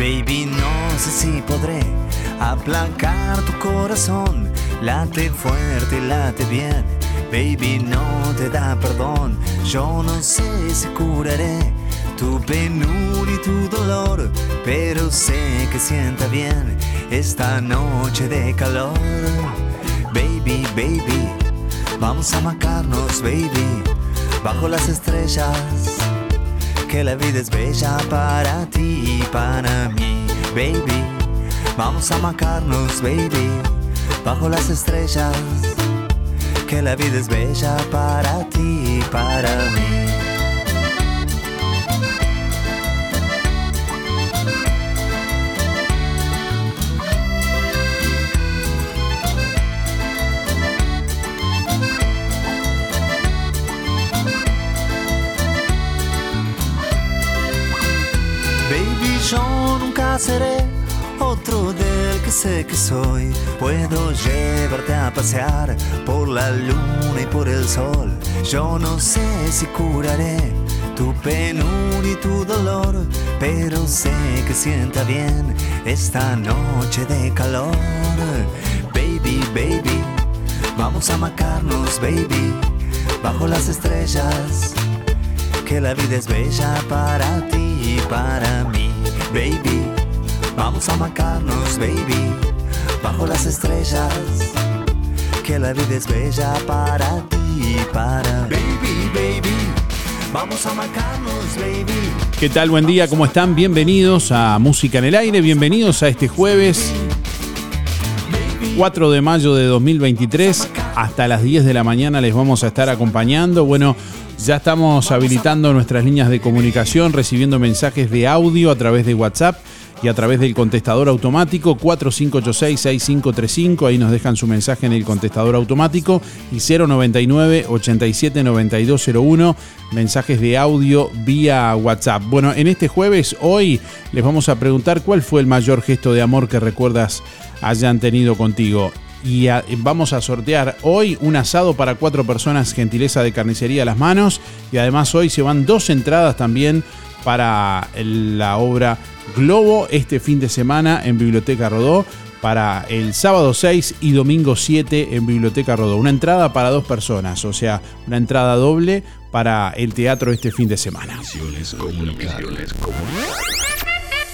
Baby, no sé si podré aplacar tu corazón. Late fuerte, late bien. Baby, no te da perdón. Yo no sé si curaré tu penuria y tu dolor, pero sé que sienta bien esta noche de calor. Baby, baby, vamos a amacarnos, baby, bajo las estrellas que la vida es bella para ti y para mí, baby. Vamos a amacarnos, baby, bajo las estrellas. Que la vida es bella para ti y para mí. Nunca seré otro del que sé que soy. Puedo llevarte a pasear por la luna y por el sol. Yo no sé si curaré tu penuria y tu dolor, pero sé que sienta bien esta noche de calor. Baby, baby, vamos a macarnos, baby, bajo las estrellas que la vida es bella para ti y para mí, baby. Vamos a macarnos, baby, bajo las estrellas. Que la vida es bella para ti y para baby, baby. Vamos a macarnos, baby. ¿Qué tal? Buen día, ¿cómo están? Bienvenidos a Música en el Aire, bienvenidos a este jueves 4 de mayo de 2023. Hasta las 10 de la mañana les vamos a estar acompañando. Bueno, ya estamos habilitando nuestras líneas de comunicación, recibiendo mensajes de audio a través de WhatsApp y a través del contestador automático 4586-6535. Ahí nos dejan su mensaje en el contestador automático y 099-879201. Mensajes de audio vía WhatsApp. Bueno, en este jueves, hoy, les vamos a preguntar cuál fue el mayor gesto de amor que recuerdas hayan tenido contigo. Y vamos a sortear hoy un asado para cuatro personas, gentileza de carnicería a las manos. Y además hoy se van dos entradas también para la obra Globo este fin de semana en Biblioteca Rodó. Para el sábado 6 y domingo 7 en Biblioteca Rodó. Una entrada para dos personas, o sea, una entrada doble para el teatro este fin de semana.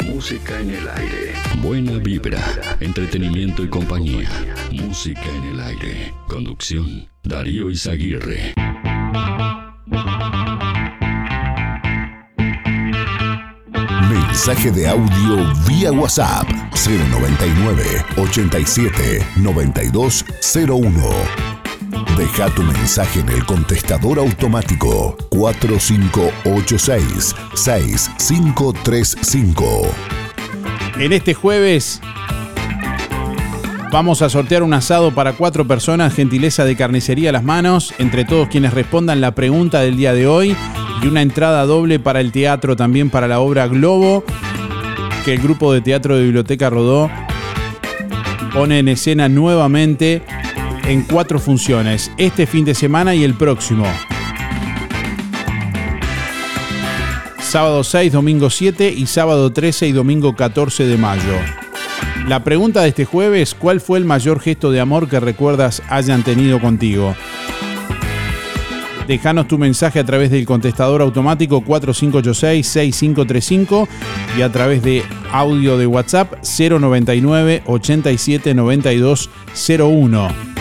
Música en el aire. Buena vibra, entretenimiento y compañía. Música en el aire. Conducción, Darío Izaguirre. Mensaje de audio vía WhatsApp 099 87 9201. Deja tu mensaje en el contestador automático. 4586 6535. En este jueves vamos a sortear un asado para cuatro personas, gentileza de carnicería a las manos, entre todos quienes respondan la pregunta del día de hoy. Y una entrada doble para el teatro también para la obra Globo, que el grupo de teatro de Biblioteca Rodó pone en escena nuevamente en cuatro funciones, este fin de semana y el próximo. sábado 6, domingo 7 y sábado 13 y domingo 14 de mayo. La pregunta de este jueves, ¿cuál fue el mayor gesto de amor que recuerdas hayan tenido contigo? Déjanos tu mensaje a través del contestador automático 4586-6535 y a través de audio de WhatsApp 099 87 92 01.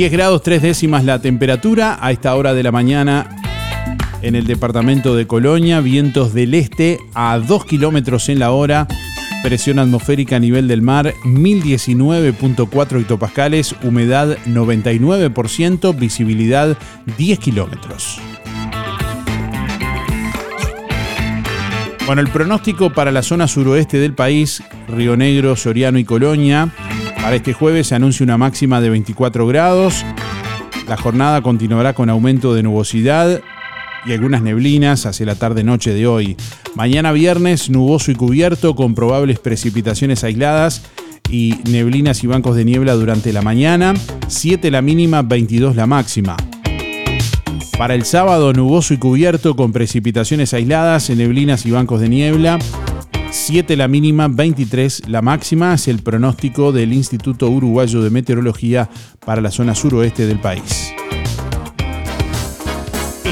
10 grados 3 décimas la temperatura a esta hora de la mañana en el departamento de Colonia, vientos del este a 2 kilómetros en la hora, presión atmosférica a nivel del mar 1019.4 hectopascales, humedad 99%, visibilidad 10 kilómetros. Bueno, el pronóstico para la zona suroeste del país, Río Negro, Soriano y Colonia, para este jueves se anuncia una máxima de 24 grados. La jornada continuará con aumento de nubosidad y algunas neblinas hacia la tarde-noche de hoy. Mañana viernes nuboso y cubierto con probables precipitaciones aisladas y neblinas y bancos de niebla durante la mañana. 7 la mínima, 22 la máxima. Para el sábado nuboso y cubierto con precipitaciones aisladas, neblinas y bancos de niebla. 7 la mínima, 23 la máxima, es el pronóstico del Instituto Uruguayo de Meteorología para la zona suroeste del país.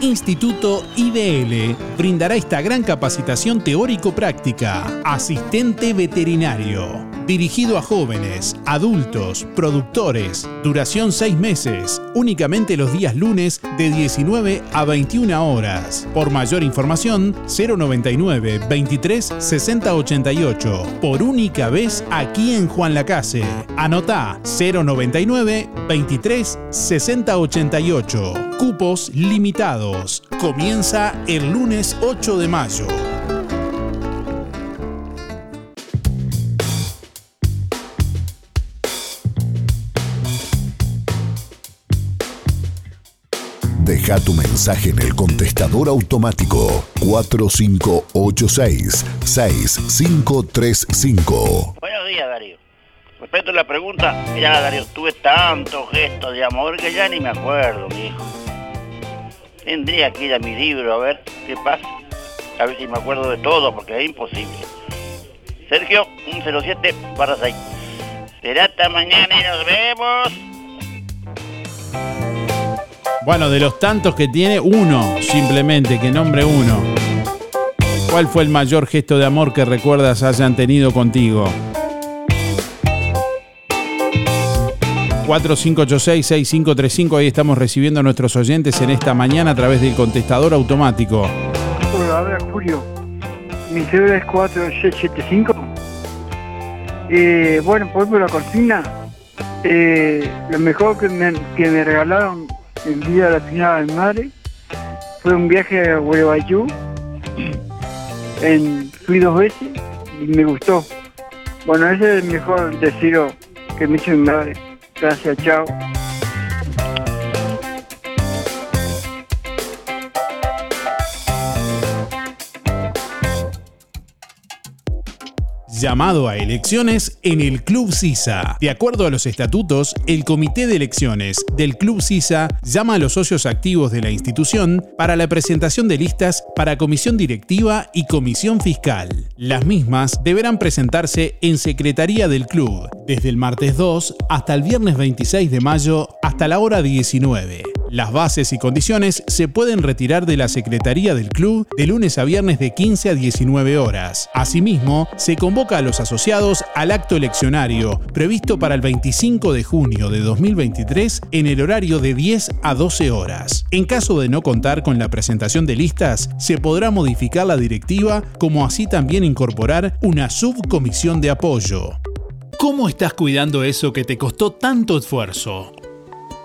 Instituto IDL brindará esta gran capacitación teórico-práctica. Asistente veterinario Dirigido a jóvenes, adultos, productores. Duración 6 meses. Únicamente los días lunes de 19 a 21 horas. Por mayor información, 099 23 60 88. Por única vez aquí en Juan Lacase. Anota 099 23 60 88. Cupos limitados. Comienza el lunes 8 de mayo. Deja tu mensaje en el contestador automático 4586-6535. Buenos días, Darío. Respecto a la pregunta, mira, Darío, tuve tantos gestos de amor que ya ni me acuerdo, mi hijo. Tendría que ir a mi libro a ver qué pasa. A ver si me acuerdo de todo, porque es imposible. Sergio, 107 para 6. Será hasta mañana y nos vemos. Bueno, de los tantos que tiene, uno, simplemente, que nombre uno. ¿Cuál fue el mayor gesto de amor que recuerdas hayan tenido contigo? 4586-6535, ahí estamos recibiendo a nuestros oyentes en esta mañana a través del contestador automático. Hola, Julio. Mi celular es 4675. Eh, bueno, por la cocina, eh, lo mejor que me, que me regalaron el día de la final de madre. Fue un viaje a Gualebayú. En, fui dos veces y me gustó. Bueno, ese es el mejor deseo que me hizo mi madre. Gracias, chao. Llamado a elecciones en el Club CISA. De acuerdo a los estatutos, el Comité de Elecciones del Club CISA llama a los socios activos de la institución para la presentación de listas para comisión directiva y comisión fiscal. Las mismas deberán presentarse en Secretaría del Club desde el martes 2 hasta el viernes 26 de mayo hasta la hora 19. Las bases y condiciones se pueden retirar de la Secretaría del Club de lunes a viernes de 15 a 19 horas. Asimismo, se convoca a los asociados al acto eleccionario previsto para el 25 de junio de 2023 en el horario de 10 a 12 horas. En caso de no contar con la presentación de listas, se podrá modificar la directiva como así también incorporar una subcomisión de apoyo. ¿Cómo estás cuidando eso que te costó tanto esfuerzo?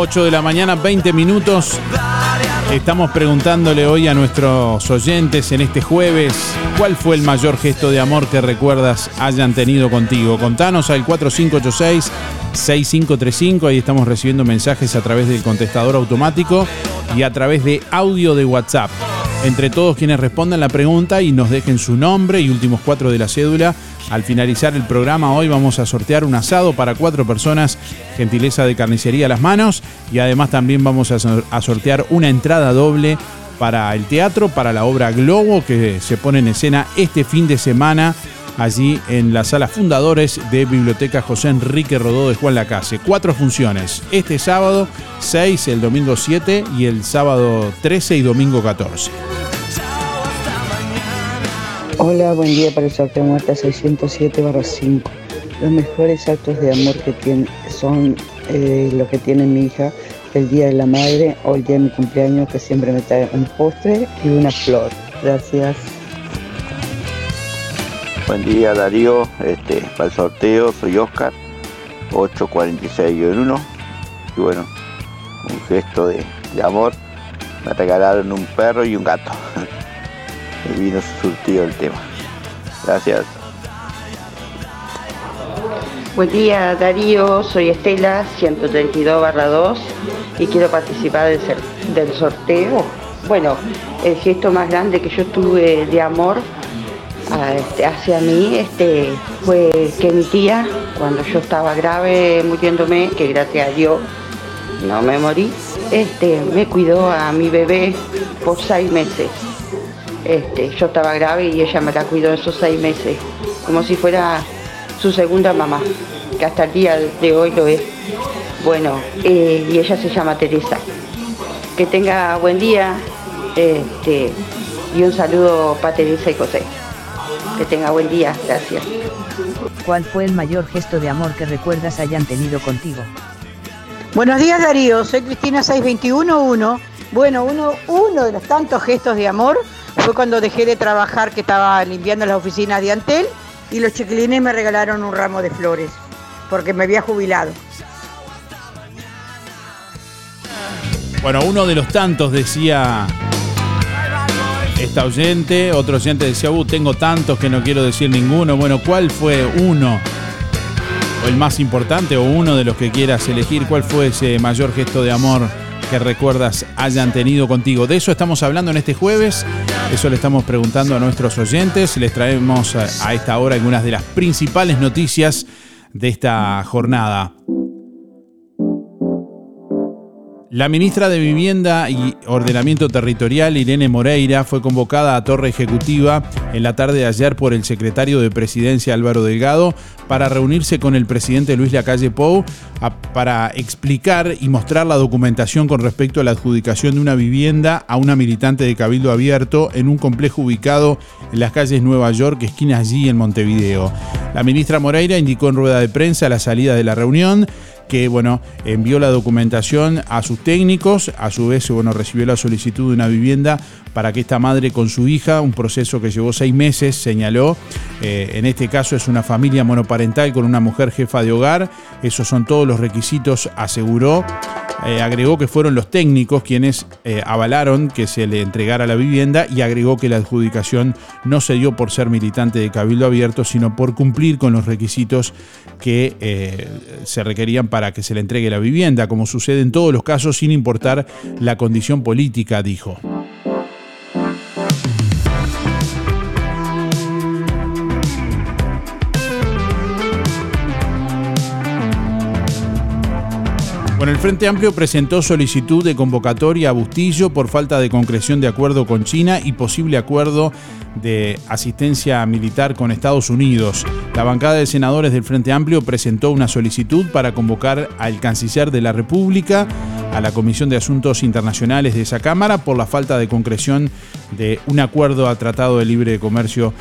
8 de la mañana, 20 minutos. Estamos preguntándole hoy a nuestros oyentes en este jueves cuál fue el mayor gesto de amor que recuerdas hayan tenido contigo. Contanos al 4586-6535, ahí estamos recibiendo mensajes a través del contestador automático y a través de audio de WhatsApp. Entre todos quienes respondan la pregunta y nos dejen su nombre y últimos cuatro de la cédula, al finalizar el programa hoy vamos a sortear un asado para cuatro personas, gentileza de carnicería a las manos, y además también vamos a sor- a sortear una entrada doble para el teatro, para la obra Globo, que se pone en escena este fin de semana allí en la sala Fundadores de Biblioteca José Enrique Rodó de Juan Lacase. Cuatro funciones, este sábado 6, el domingo 7 y el sábado 13 y domingo 14. Hola, buen día para el sorteo muerta 607 5. Los mejores actos de amor que tiene son eh, que tiene mi hija el día de la madre o el día de mi cumpleaños que siempre me trae un postre y una flor. Gracias. Buen día Darío, este, para el sorteo soy Oscar, 846-1 y bueno, un gesto de amor, me regalaron un perro y un gato. y vino surtido el tema. Gracias. Buen día Darío, soy Estela, 132 barra 2 y quiero participar del, del sorteo. Bueno, el gesto más grande que yo tuve de amor este, hacia mí este, fue que mi tía, cuando yo estaba grave muriéndome, que gracias a Dios no me morí, este, me cuidó a mi bebé por seis meses. Este, yo estaba grave y ella me la cuidó esos seis meses, como si fuera su segunda mamá, que hasta el día de hoy lo es. Bueno, eh, y ella se llama Teresa. Que tenga buen día este, y un saludo para Teresa y José. Que tenga buen día, gracias. ¿Cuál fue el mayor gesto de amor que recuerdas hayan tenido contigo? Buenos días Darío, soy Cristina 6211. Bueno, uno, uno de los tantos gestos de amor fue cuando dejé de trabajar que estaba limpiando las oficinas de Antel y los chiquilines me regalaron un ramo de flores porque me había jubilado. Bueno, uno de los tantos decía esta oyente, otro oyente decía, uh, tengo tantos que no quiero decir ninguno. Bueno, ¿cuál fue uno? O el más importante, o uno de los que quieras elegir, ¿cuál fue ese mayor gesto de amor que recuerdas hayan tenido contigo? De eso estamos hablando en este jueves, eso le estamos preguntando a nuestros oyentes, les traemos a esta hora algunas de las principales noticias de esta jornada. La ministra de Vivienda y Ordenamiento Territorial, Irene Moreira, fue convocada a Torre Ejecutiva en la tarde de ayer por el secretario de Presidencia Álvaro Delgado para reunirse con el presidente Luis Lacalle Pou para explicar y mostrar la documentación con respecto a la adjudicación de una vivienda a una militante de Cabildo Abierto en un complejo ubicado en las calles Nueva York, esquina allí en Montevideo. La ministra Moreira indicó en rueda de prensa la salida de la reunión que bueno, envió la documentación a sus técnicos, a su vez bueno, recibió la solicitud de una vivienda para que esta madre con su hija, un proceso que llevó seis meses, señaló, eh, en este caso es una familia monoparental con una mujer jefa de hogar, esos son todos los requisitos, aseguró. Eh, agregó que fueron los técnicos quienes eh, avalaron que se le entregara la vivienda y agregó que la adjudicación no se dio por ser militante de Cabildo Abierto, sino por cumplir con los requisitos que se requerían para que se le entregue la vivienda, como sucede en todos los casos sin importar la condición política, dijo. Bueno, el Frente Amplio presentó solicitud de convocatoria a Bustillo por falta de concreción de acuerdo con China y posible acuerdo de asistencia militar con Estados Unidos. La bancada de senadores del Frente Amplio presentó una solicitud para convocar al canciller de la República, a la Comisión de Asuntos Internacionales de esa Cámara, por la falta de concreción de un acuerdo a Tratado de Libre Comercio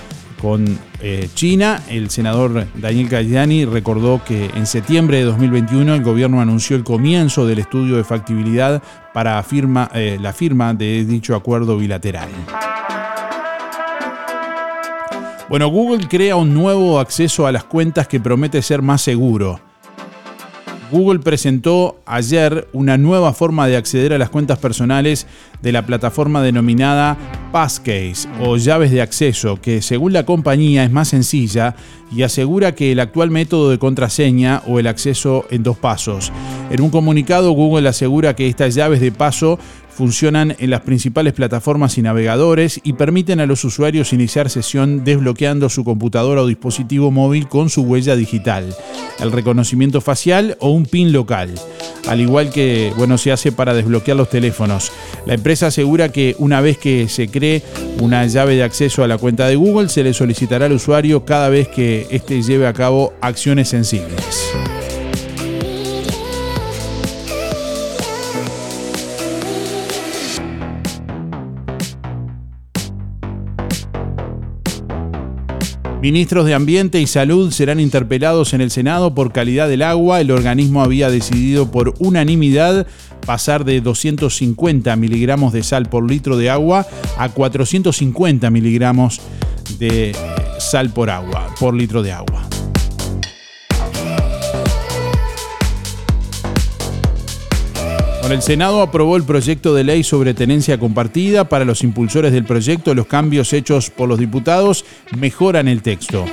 con eh, China. El senador Daniel Cayani recordó que en septiembre de 2021 el gobierno anunció el comienzo del estudio de factibilidad para eh, la firma de dicho acuerdo bilateral. Bueno, Google crea un nuevo acceso a las cuentas que promete ser más seguro. Google presentó ayer una nueva forma de acceder a las cuentas personales de la plataforma denominada Passcase o llaves de acceso, que según la compañía es más sencilla y asegura que el actual método de contraseña o el acceso en dos pasos. En un comunicado, Google asegura que estas llaves de paso funcionan en las principales plataformas y navegadores y permiten a los usuarios iniciar sesión desbloqueando su computadora o dispositivo móvil con su huella digital, el reconocimiento facial o un PIN local, al igual que bueno, se hace para desbloquear los teléfonos. La empresa asegura que una vez que se cree una llave de acceso a la cuenta de Google, se le solicitará al usuario cada vez que éste lleve a cabo acciones sensibles. Ministros de Ambiente y Salud serán interpelados en el Senado por calidad del agua. El organismo había decidido por unanimidad pasar de 250 miligramos de sal por litro de agua a 450 miligramos de sal por agua, por litro de agua. El Senado aprobó el proyecto de ley sobre tenencia compartida. Para los impulsores del proyecto, los cambios hechos por los diputados mejoran el texto.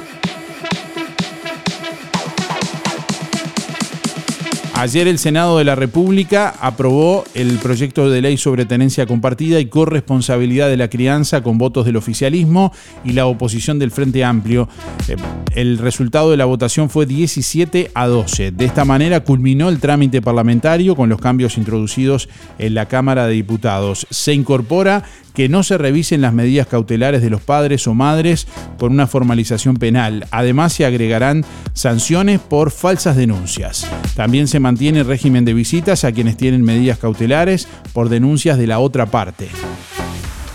Ayer el Senado de la República aprobó el proyecto de ley sobre tenencia compartida y corresponsabilidad de la crianza con votos del oficialismo y la oposición del Frente Amplio. Eh, el resultado de la votación fue 17 a 12. De esta manera culminó el trámite parlamentario con los cambios introducidos en la Cámara de Diputados. Se incorpora que no se revisen las medidas cautelares de los padres o madres con una formalización penal. Además, se agregarán sanciones por falsas denuncias. También se mantiene el régimen de visitas a quienes tienen medidas cautelares por denuncias de la otra parte.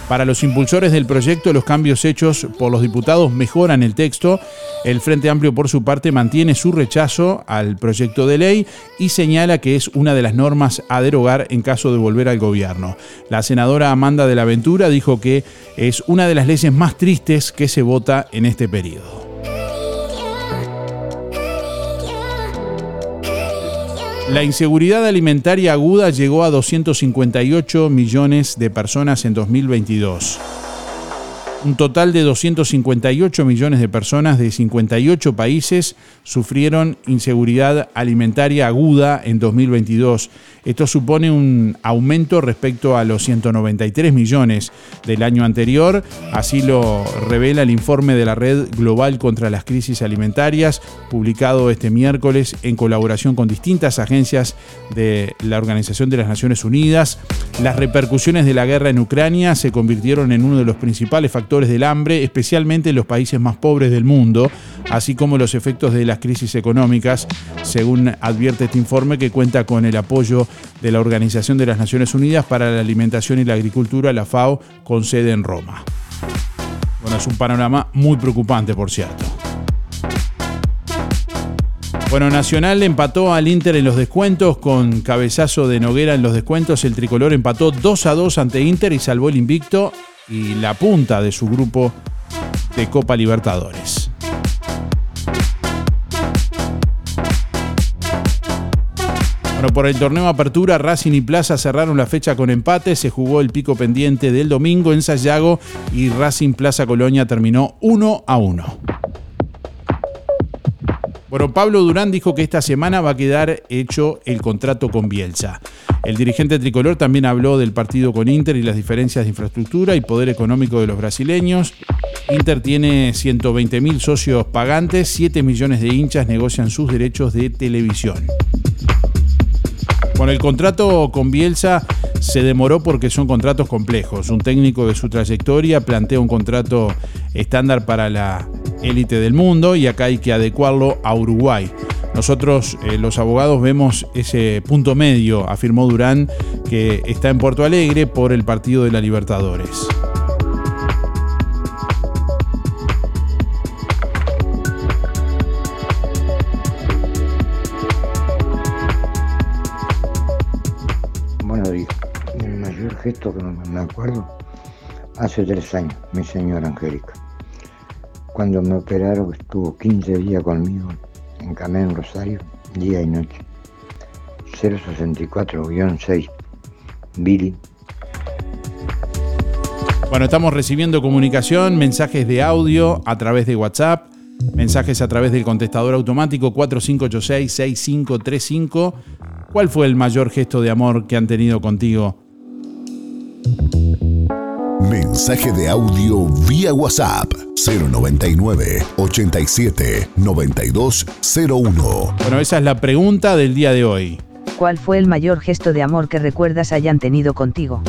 Para los impulsores del proyecto, los cambios hechos por los diputados mejoran el texto. El Frente Amplio, por su parte, mantiene su rechazo al proyecto de ley y señala que es una de las normas a derogar en caso de volver al gobierno. La senadora Amanda de la Ventura dijo que es una de las leyes más tristes que se vota en este periodo. La inseguridad alimentaria aguda llegó a 258 millones de personas en 2022. Un total de 258 millones de personas de 58 países sufrieron inseguridad alimentaria aguda en 2022. Esto supone un aumento respecto a los 193 millones del año anterior. Así lo revela el informe de la Red Global contra las Crisis Alimentarias, publicado este miércoles en colaboración con distintas agencias de la Organización de las Naciones Unidas. Las repercusiones de la guerra en Ucrania se convirtieron en uno de los principales factores del hambre, especialmente en los países más pobres del mundo, así como los efectos de las crisis económicas, según advierte este informe que cuenta con el apoyo de la Organización de las Naciones Unidas para la Alimentación y la Agricultura, la FAO, con sede en Roma. Bueno, es un panorama muy preocupante, por cierto. Bueno, Nacional empató al Inter en los descuentos con cabezazo de Noguera en los descuentos. El tricolor empató 2 a 2 ante Inter y salvó el invicto y la punta de su grupo de Copa Libertadores. Bueno, por el torneo Apertura, Racing y Plaza cerraron la fecha con empate. Se jugó el pico pendiente del domingo en Sayago y Racing Plaza Colonia terminó 1 a 1. Bueno, Pablo Durán dijo que esta semana va a quedar hecho el contrato con Bielsa. El dirigente tricolor también habló del partido con Inter y las diferencias de infraestructura y poder económico de los brasileños. Inter tiene 120 mil socios pagantes, 7 millones de hinchas negocian sus derechos de televisión. Bueno, el contrato con Bielsa se demoró porque son contratos complejos. Un técnico de su trayectoria plantea un contrato estándar para la élite del mundo y acá hay que adecuarlo a Uruguay. Nosotros, eh, los abogados, vemos ese punto medio, afirmó Durán, que está en Puerto Alegre por el partido de la Libertadores. Gesto que no me acuerdo, hace tres años, mi señora Angélica. Cuando me operaron, estuvo 15 días conmigo en Camén Rosario, día y noche. 064-6, Billy. Bueno, estamos recibiendo comunicación, mensajes de audio a través de WhatsApp, mensajes a través del contestador automático 4586-6535. ¿Cuál fue el mayor gesto de amor que han tenido contigo Mensaje de audio vía WhatsApp 099 87 9201. Bueno, esa es la pregunta del día de hoy. ¿Cuál fue el mayor gesto de amor que recuerdas hayan tenido contigo?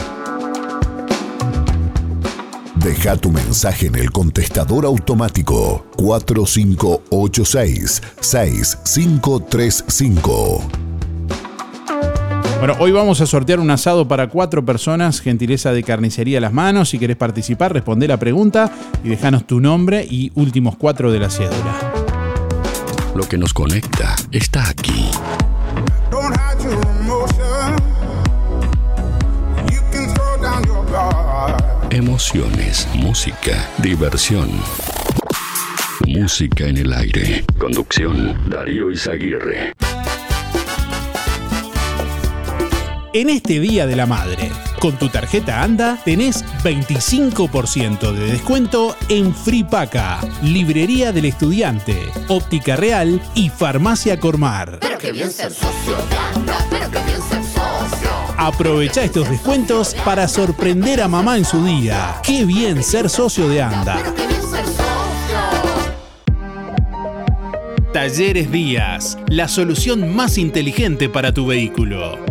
Deja tu mensaje en el contestador automático 4586 6535. Bueno, hoy vamos a sortear un asado para cuatro personas, gentileza de carnicería a las manos. Si querés participar, responde la pregunta y déjanos tu nombre y últimos cuatro de la cédula. Lo que nos conecta está aquí. Emociones, música, diversión. Música en el aire. Conducción, Darío Izaguirre. En este Día de la Madre, con tu tarjeta ANDA tenés 25% de descuento en Fripaca, Librería del Estudiante, Óptica Real y Farmacia Cormar. Pero qué bien ser socio de ANDA, pero qué bien ser socio. Aprovecha estos descuentos para sorprender a mamá en su día. Qué bien ser socio de ANDA. Qué bien ser socio. Talleres Díaz, la solución más inteligente para tu vehículo.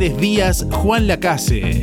Talleres Díaz Juan Lacase.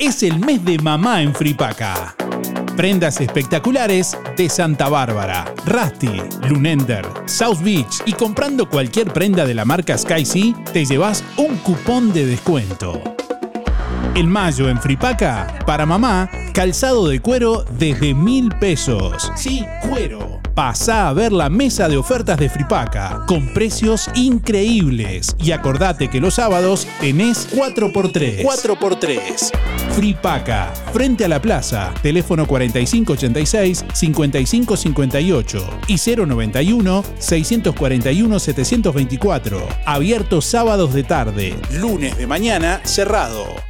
es el mes de mamá en Fripaca. Prendas espectaculares de Santa Bárbara, Rusty, Lunender, South Beach y comprando cualquier prenda de la marca Sky Sea te llevas un cupón de descuento. En mayo en Fripaca, para mamá, calzado de cuero desde mil pesos. Sí, cuero. Pasá a ver la mesa de ofertas de Fripaca, con precios increíbles. Y acordate que los sábados tenés 4x3. 4x3. Fripaca, frente a la plaza, teléfono 4586-5558 y 091-641-724. Abierto sábados de tarde, lunes de mañana, cerrado.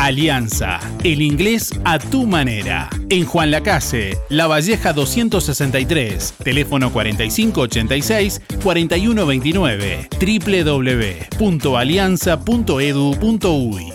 Alianza, el inglés a tu manera. En Juan Lacase, La Valleja 263, teléfono 4586-4129, www.alianza.edu.uy.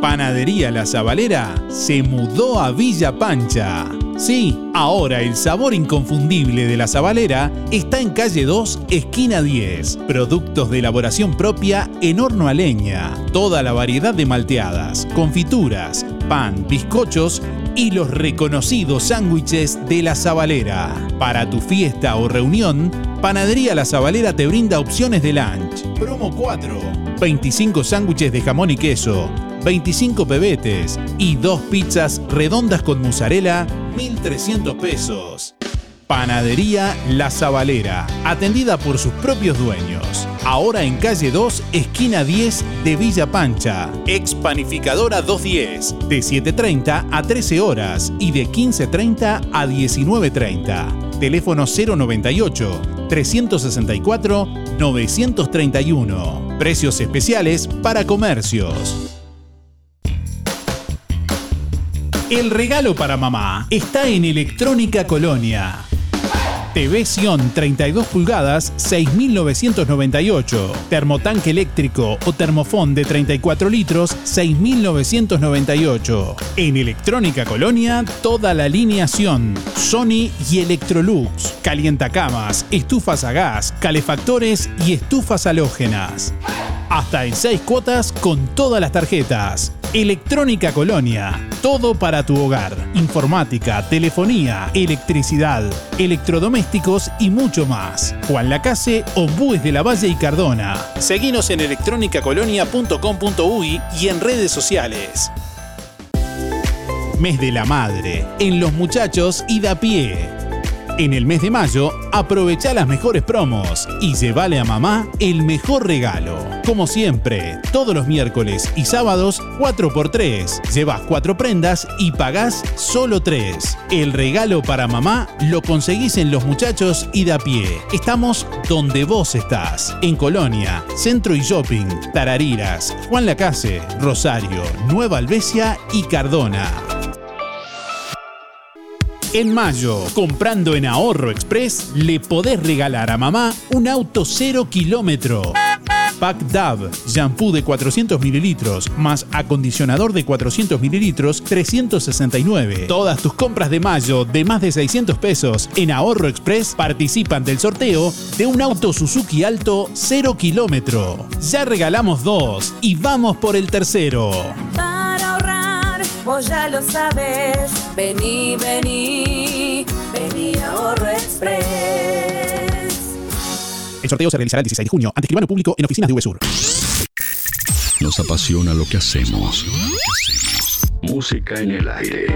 Panadería La Zabalera se mudó a Villa Pancha. Sí, ahora el sabor inconfundible de la Zabalera está en calle 2, esquina 10. Productos de elaboración propia en horno a leña. Toda la variedad de malteadas, confituras, pan, bizcochos y los reconocidos sándwiches de la Zabalera. Para tu fiesta o reunión, Panadería La Zabalera te brinda opciones de lunch. Promo 4. 25 sándwiches de jamón y queso, 25 pebetes y dos pizzas redondas con mozzarella, 1.300 pesos. Panadería La Zabalera, atendida por sus propios dueños. Ahora en calle 2, esquina 10 de Villa Pancha. Ex Panificadora 210, de 7.30 a 13 horas y de 15.30 a 19.30. Teléfono 098 364 931. Precios especiales para comercios. El regalo para mamá está en Electrónica Colonia. TV Sion 32 pulgadas 6.998. Termotanque eléctrico o termofón de 34 litros 6.998. En Electrónica Colonia, toda la alineación. Sony y Electrolux. Calientacamas, estufas a gas, calefactores y estufas halógenas. Hasta en 6 cuotas con todas las tarjetas. Electrónica Colonia. Todo para tu hogar. Informática, telefonía, electricidad, electrodomésticos y mucho más. Juan Lacase, Ombúes de la Valle y Cardona. Seguinos en electronicacolonia.com.uy y en redes sociales. Mes de la Madre. En Los Muchachos y da pie. En el mes de mayo, aprovecha las mejores promos y llévale a mamá el mejor regalo. Como siempre, todos los miércoles y sábados, 4x3. Llevas 4 prendas y pagás solo 3. El regalo para mamá lo conseguís en Los Muchachos y da pie. Estamos donde vos estás. En Colonia, Centro y Shopping, Tarariras, Juan Lacase, Rosario, Nueva Albesia y Cardona. En mayo, comprando en Ahorro Express, le podés regalar a mamá un auto cero kilómetro. Pack Dab, shampoo de 400 mililitros, más acondicionador de 400 mililitros, 369. Todas tus compras de mayo de más de 600 pesos en Ahorro Express participan del sorteo de un auto Suzuki Alto 0 kilómetro. Ya regalamos dos y vamos por el tercero. Vos ya lo sabes. Vení, vení, vení a Ahorro Express. El sorteo se realizará el 16 de junio ante escribano público en oficinas de VSUR. Nos apasiona lo que hacemos. Música en el aire.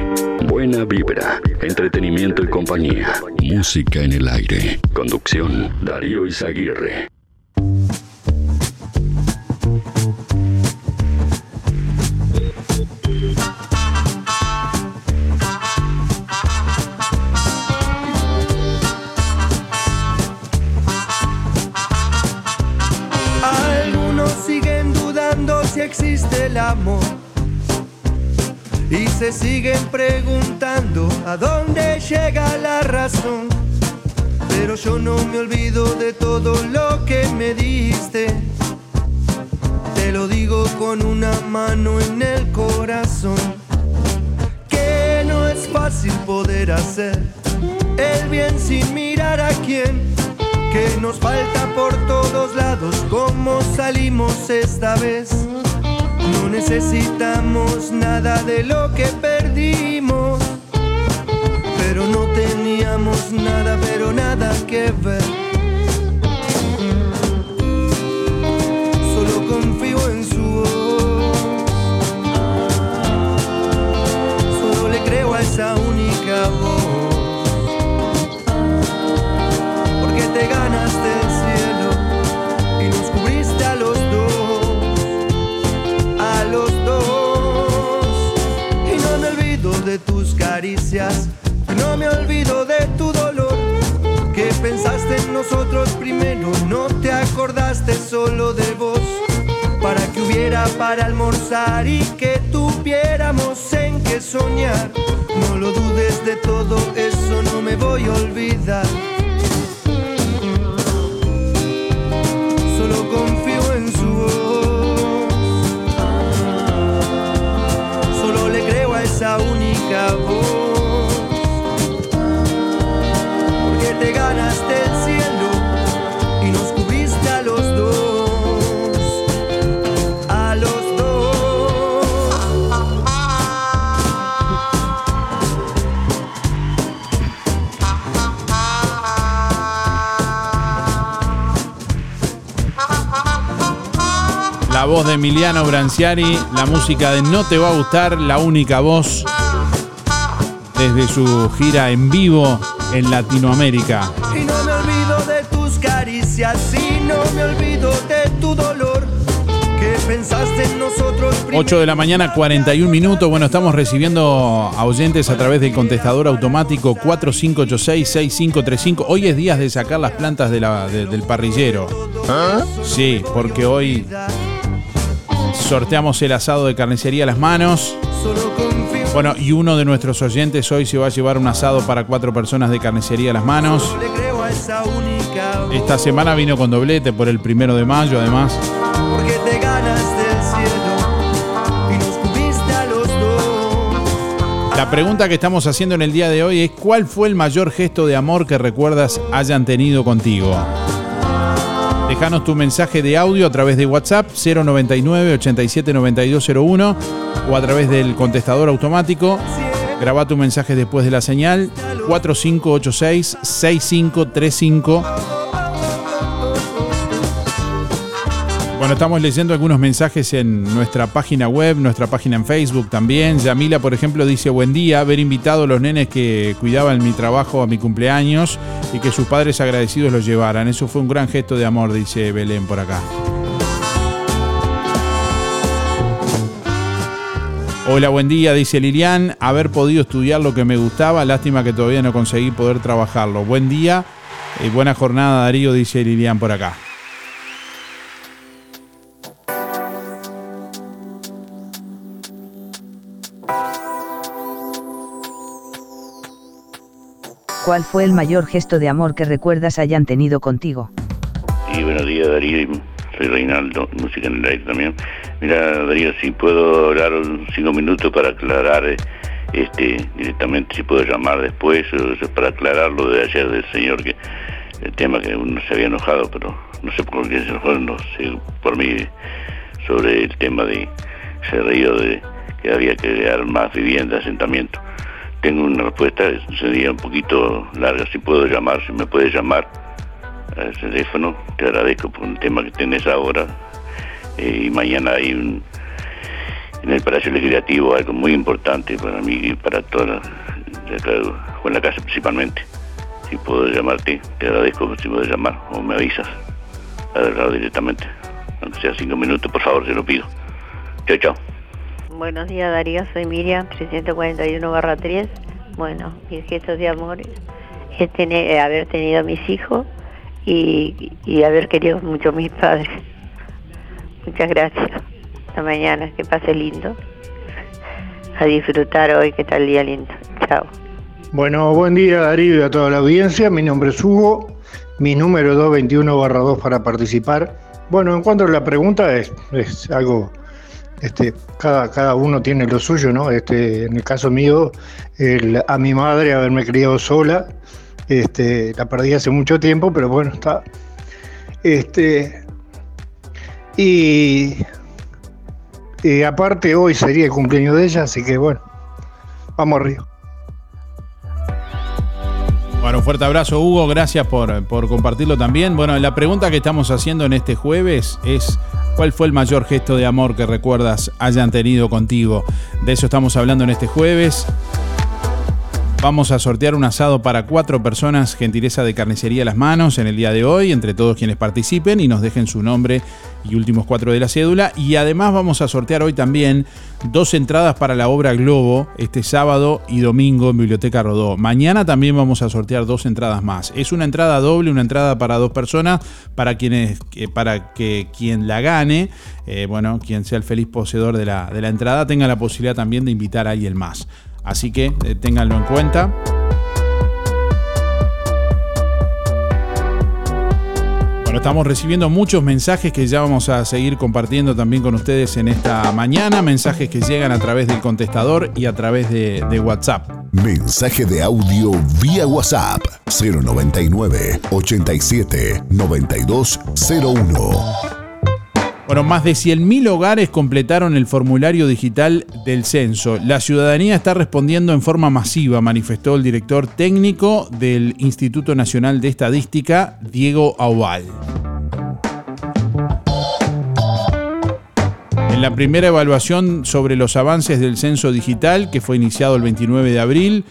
Buena vibra, entretenimiento y compañía. Música en el aire. Conducción, Darío Izaguirre. Existe el amor y se siguen preguntando a dónde llega la razón. Pero yo no me olvido de todo lo que me diste. Te lo digo con una mano en el corazón. Que no es fácil poder hacer el bien sin mirar a quién que nos falta por todos lados. ¿Cómo salimos esta vez? No necesitamos nada de lo que perdimos, pero no teníamos nada, pero nada que ver. Solo confío en su nosotros primero, no te acordaste solo de vos. Para que hubiera para almorzar y que tuviéramos en qué soñar. No lo dudes de todo eso, no me voy a olvidar. solo confío en su voz. Solo le creo a esa única voz. La voz de Emiliano Branciari, la música de No Te Va a Gustar, la única voz desde su gira en vivo en Latinoamérica. Y no me olvido de tus caricias y no me olvido de tu dolor. Que pensaste en nosotros 8 de la mañana, 41 minutos. Bueno, estamos recibiendo a oyentes a través del contestador automático 4586-6535. Hoy es días de sacar las plantas de la- de- del parrillero. Sí, porque hoy sorteamos el asado de carnicería a las manos. Bueno, y uno de nuestros oyentes hoy se va a llevar un asado para cuatro personas de carnicería a las manos. Esta semana vino con doblete por el primero de mayo, además. Porque te ganas del cielo y nos cubriste a los dos. La pregunta que estamos haciendo en el día de hoy es: ¿cuál fue el mayor gesto de amor que recuerdas hayan tenido contigo? Déjanos tu mensaje de audio a través de WhatsApp 099 87 9201 o a través del contestador automático. Graba tu mensaje después de la señal 4586 6535. Bueno, estamos leyendo algunos mensajes en nuestra página web, nuestra página en Facebook también. Yamila, por ejemplo, dice, buen día, haber invitado a los nenes que cuidaban mi trabajo a mi cumpleaños y que sus padres agradecidos los llevaran. Eso fue un gran gesto de amor, dice Belén por acá. Hola, buen día, dice Lilian. Haber podido estudiar lo que me gustaba, lástima que todavía no conseguí poder trabajarlo. Buen día y buena jornada, Darío, dice Lilian por acá. ¿Cuál fue el mayor gesto de amor que recuerdas hayan tenido contigo? Y buenos días Darío, soy Reinaldo, música en el aire también. Mira Darío, si puedo hablar cinco minutos para aclarar eh, este directamente, si puedo llamar después, para aclarar lo de ayer del señor, que el tema que uno se había enojado, pero no sé por qué se enojó, no sé, por mí, sobre el tema de, se río de que había que crear más viviendas, asentamiento. Tengo una respuesta, sería un poquito larga, si puedo llamar, si me puedes llamar al teléfono, te agradezco por un tema que tenés ahora. Eh, y mañana hay en el Palacio Legislativo algo muy importante para mí y para toda la, la casa principalmente. Si puedo llamarte, te agradezco si puedes llamar o me avisas. Agarrado directamente. Aunque sea cinco minutos, por favor, te lo pido. Chao, chao. Buenos días Darío, soy Miriam, 341 barra 3. Bueno, mis gestos de amor es tener, eh, haber tenido a mis hijos y, y haber querido mucho a mis padres. Muchas gracias. Hasta mañana, que pase lindo. A disfrutar hoy, que está el día lindo. Chao. Bueno, buen día Darío y a toda la audiencia. Mi nombre es Hugo. Mi número 221-2 para participar. Bueno, en cuanto a la pregunta, es, es algo este, cada, cada uno tiene lo suyo, ¿no? Este, en el caso mío, a mi madre haberme criado sola, este, la perdí hace mucho tiempo, pero bueno, está. Este, y, y aparte hoy sería el cumpleaños de ella, así que bueno, vamos arriba. Un fuerte abrazo, Hugo. Gracias por, por compartirlo también. Bueno, la pregunta que estamos haciendo en este jueves es: ¿cuál fue el mayor gesto de amor que recuerdas hayan tenido contigo? De eso estamos hablando en este jueves. Vamos a sortear un asado para cuatro personas, gentileza de carnicería las manos en el día de hoy, entre todos quienes participen y nos dejen su nombre y últimos cuatro de la cédula. Y además vamos a sortear hoy también dos entradas para la obra Globo, este sábado y domingo en Biblioteca Rodó. Mañana también vamos a sortear dos entradas más. Es una entrada doble, una entrada para dos personas, para quienes, para que quien la gane, eh, bueno, quien sea el feliz poseedor de la, de la entrada, tenga la posibilidad también de invitar a alguien más. Así que eh, ténganlo en cuenta. Bueno, estamos recibiendo muchos mensajes que ya vamos a seguir compartiendo también con ustedes en esta mañana. Mensajes que llegan a través del contestador y a través de, de WhatsApp. Mensaje de audio vía WhatsApp 099 87 9201. Bueno, más de 100.000 hogares completaron el formulario digital del censo. La ciudadanía está respondiendo en forma masiva, manifestó el director técnico del Instituto Nacional de Estadística, Diego Aubal. En la primera evaluación sobre los avances del censo digital, que fue iniciado el 29 de abril,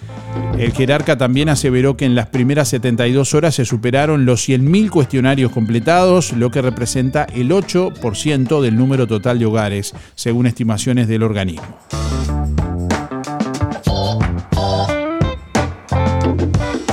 el jerarca también aseveró que en las primeras 72 horas se superaron los 100.000 cuestionarios completados, lo que representa el 8% del número total de hogares, según estimaciones del organismo.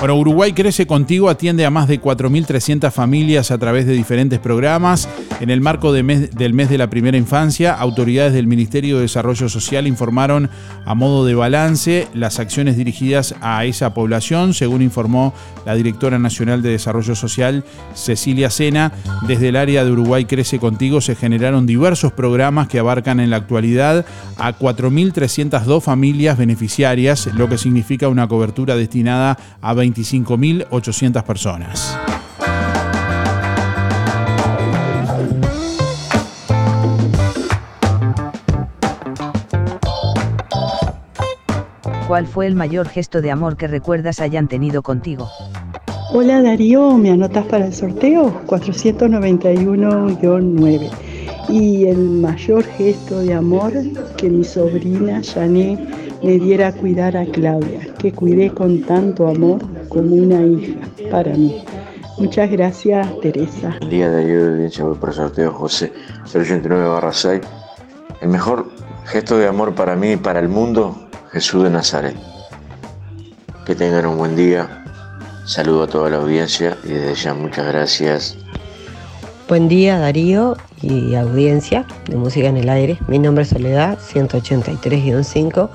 Bueno, Uruguay Crece Contigo atiende a más de 4.300 familias a través de diferentes programas. En el marco del mes de la primera infancia, autoridades del Ministerio de Desarrollo Social informaron a modo de balance las acciones dirigidas a esa población, según informó la directora nacional de Desarrollo Social, Cecilia Sena. Desde el área de Uruguay Crece Contigo se generaron diversos programas que abarcan en la actualidad a 4.302 familias beneficiarias, lo que significa una cobertura destinada a 25.800 personas. ¿Cuál fue el mayor gesto de amor que recuerdas hayan tenido contigo? Hola Darío, ¿me anotas para el sorteo? 491-9. Y el mayor gesto de amor que mi sobrina Jané me diera a cuidar a Claudia, que cuidé con tanto amor como una hija para mí. Muchas gracias, Teresa. El día de ayer, audiencia, voy por sorteo José 089 barra 6. El mejor gesto de amor para mí y para el mundo, Jesús de Nazaret. Que tengan un buen día. Saludo a toda la audiencia y desde ya muchas gracias. Buen día Darío y audiencia de Música en el Aire. Mi nombre es Soledad, 183-5.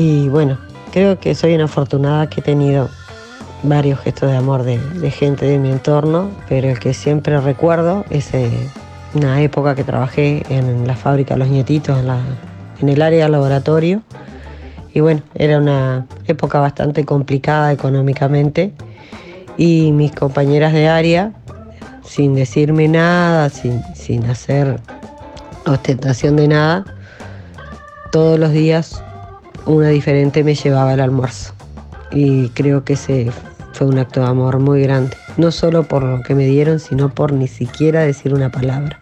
Y bueno, creo que soy una afortunada que he tenido varios gestos de amor de, gente de mi entorno, pero el que siempre recuerdo es eh, una época que trabajé en la fábrica Los Nietitos, en el área laboratorio. Y bueno, era una época bastante complicada económicamente. Y mis compañeras de área, sin decirme nada, sin, sin hacer ostentación de nada, todos los días una diferente me llevaba al almuerzo. Y creo que ese fue un acto de amor muy grande. No solo por lo que me dieron, sino por ni siquiera decir una palabra.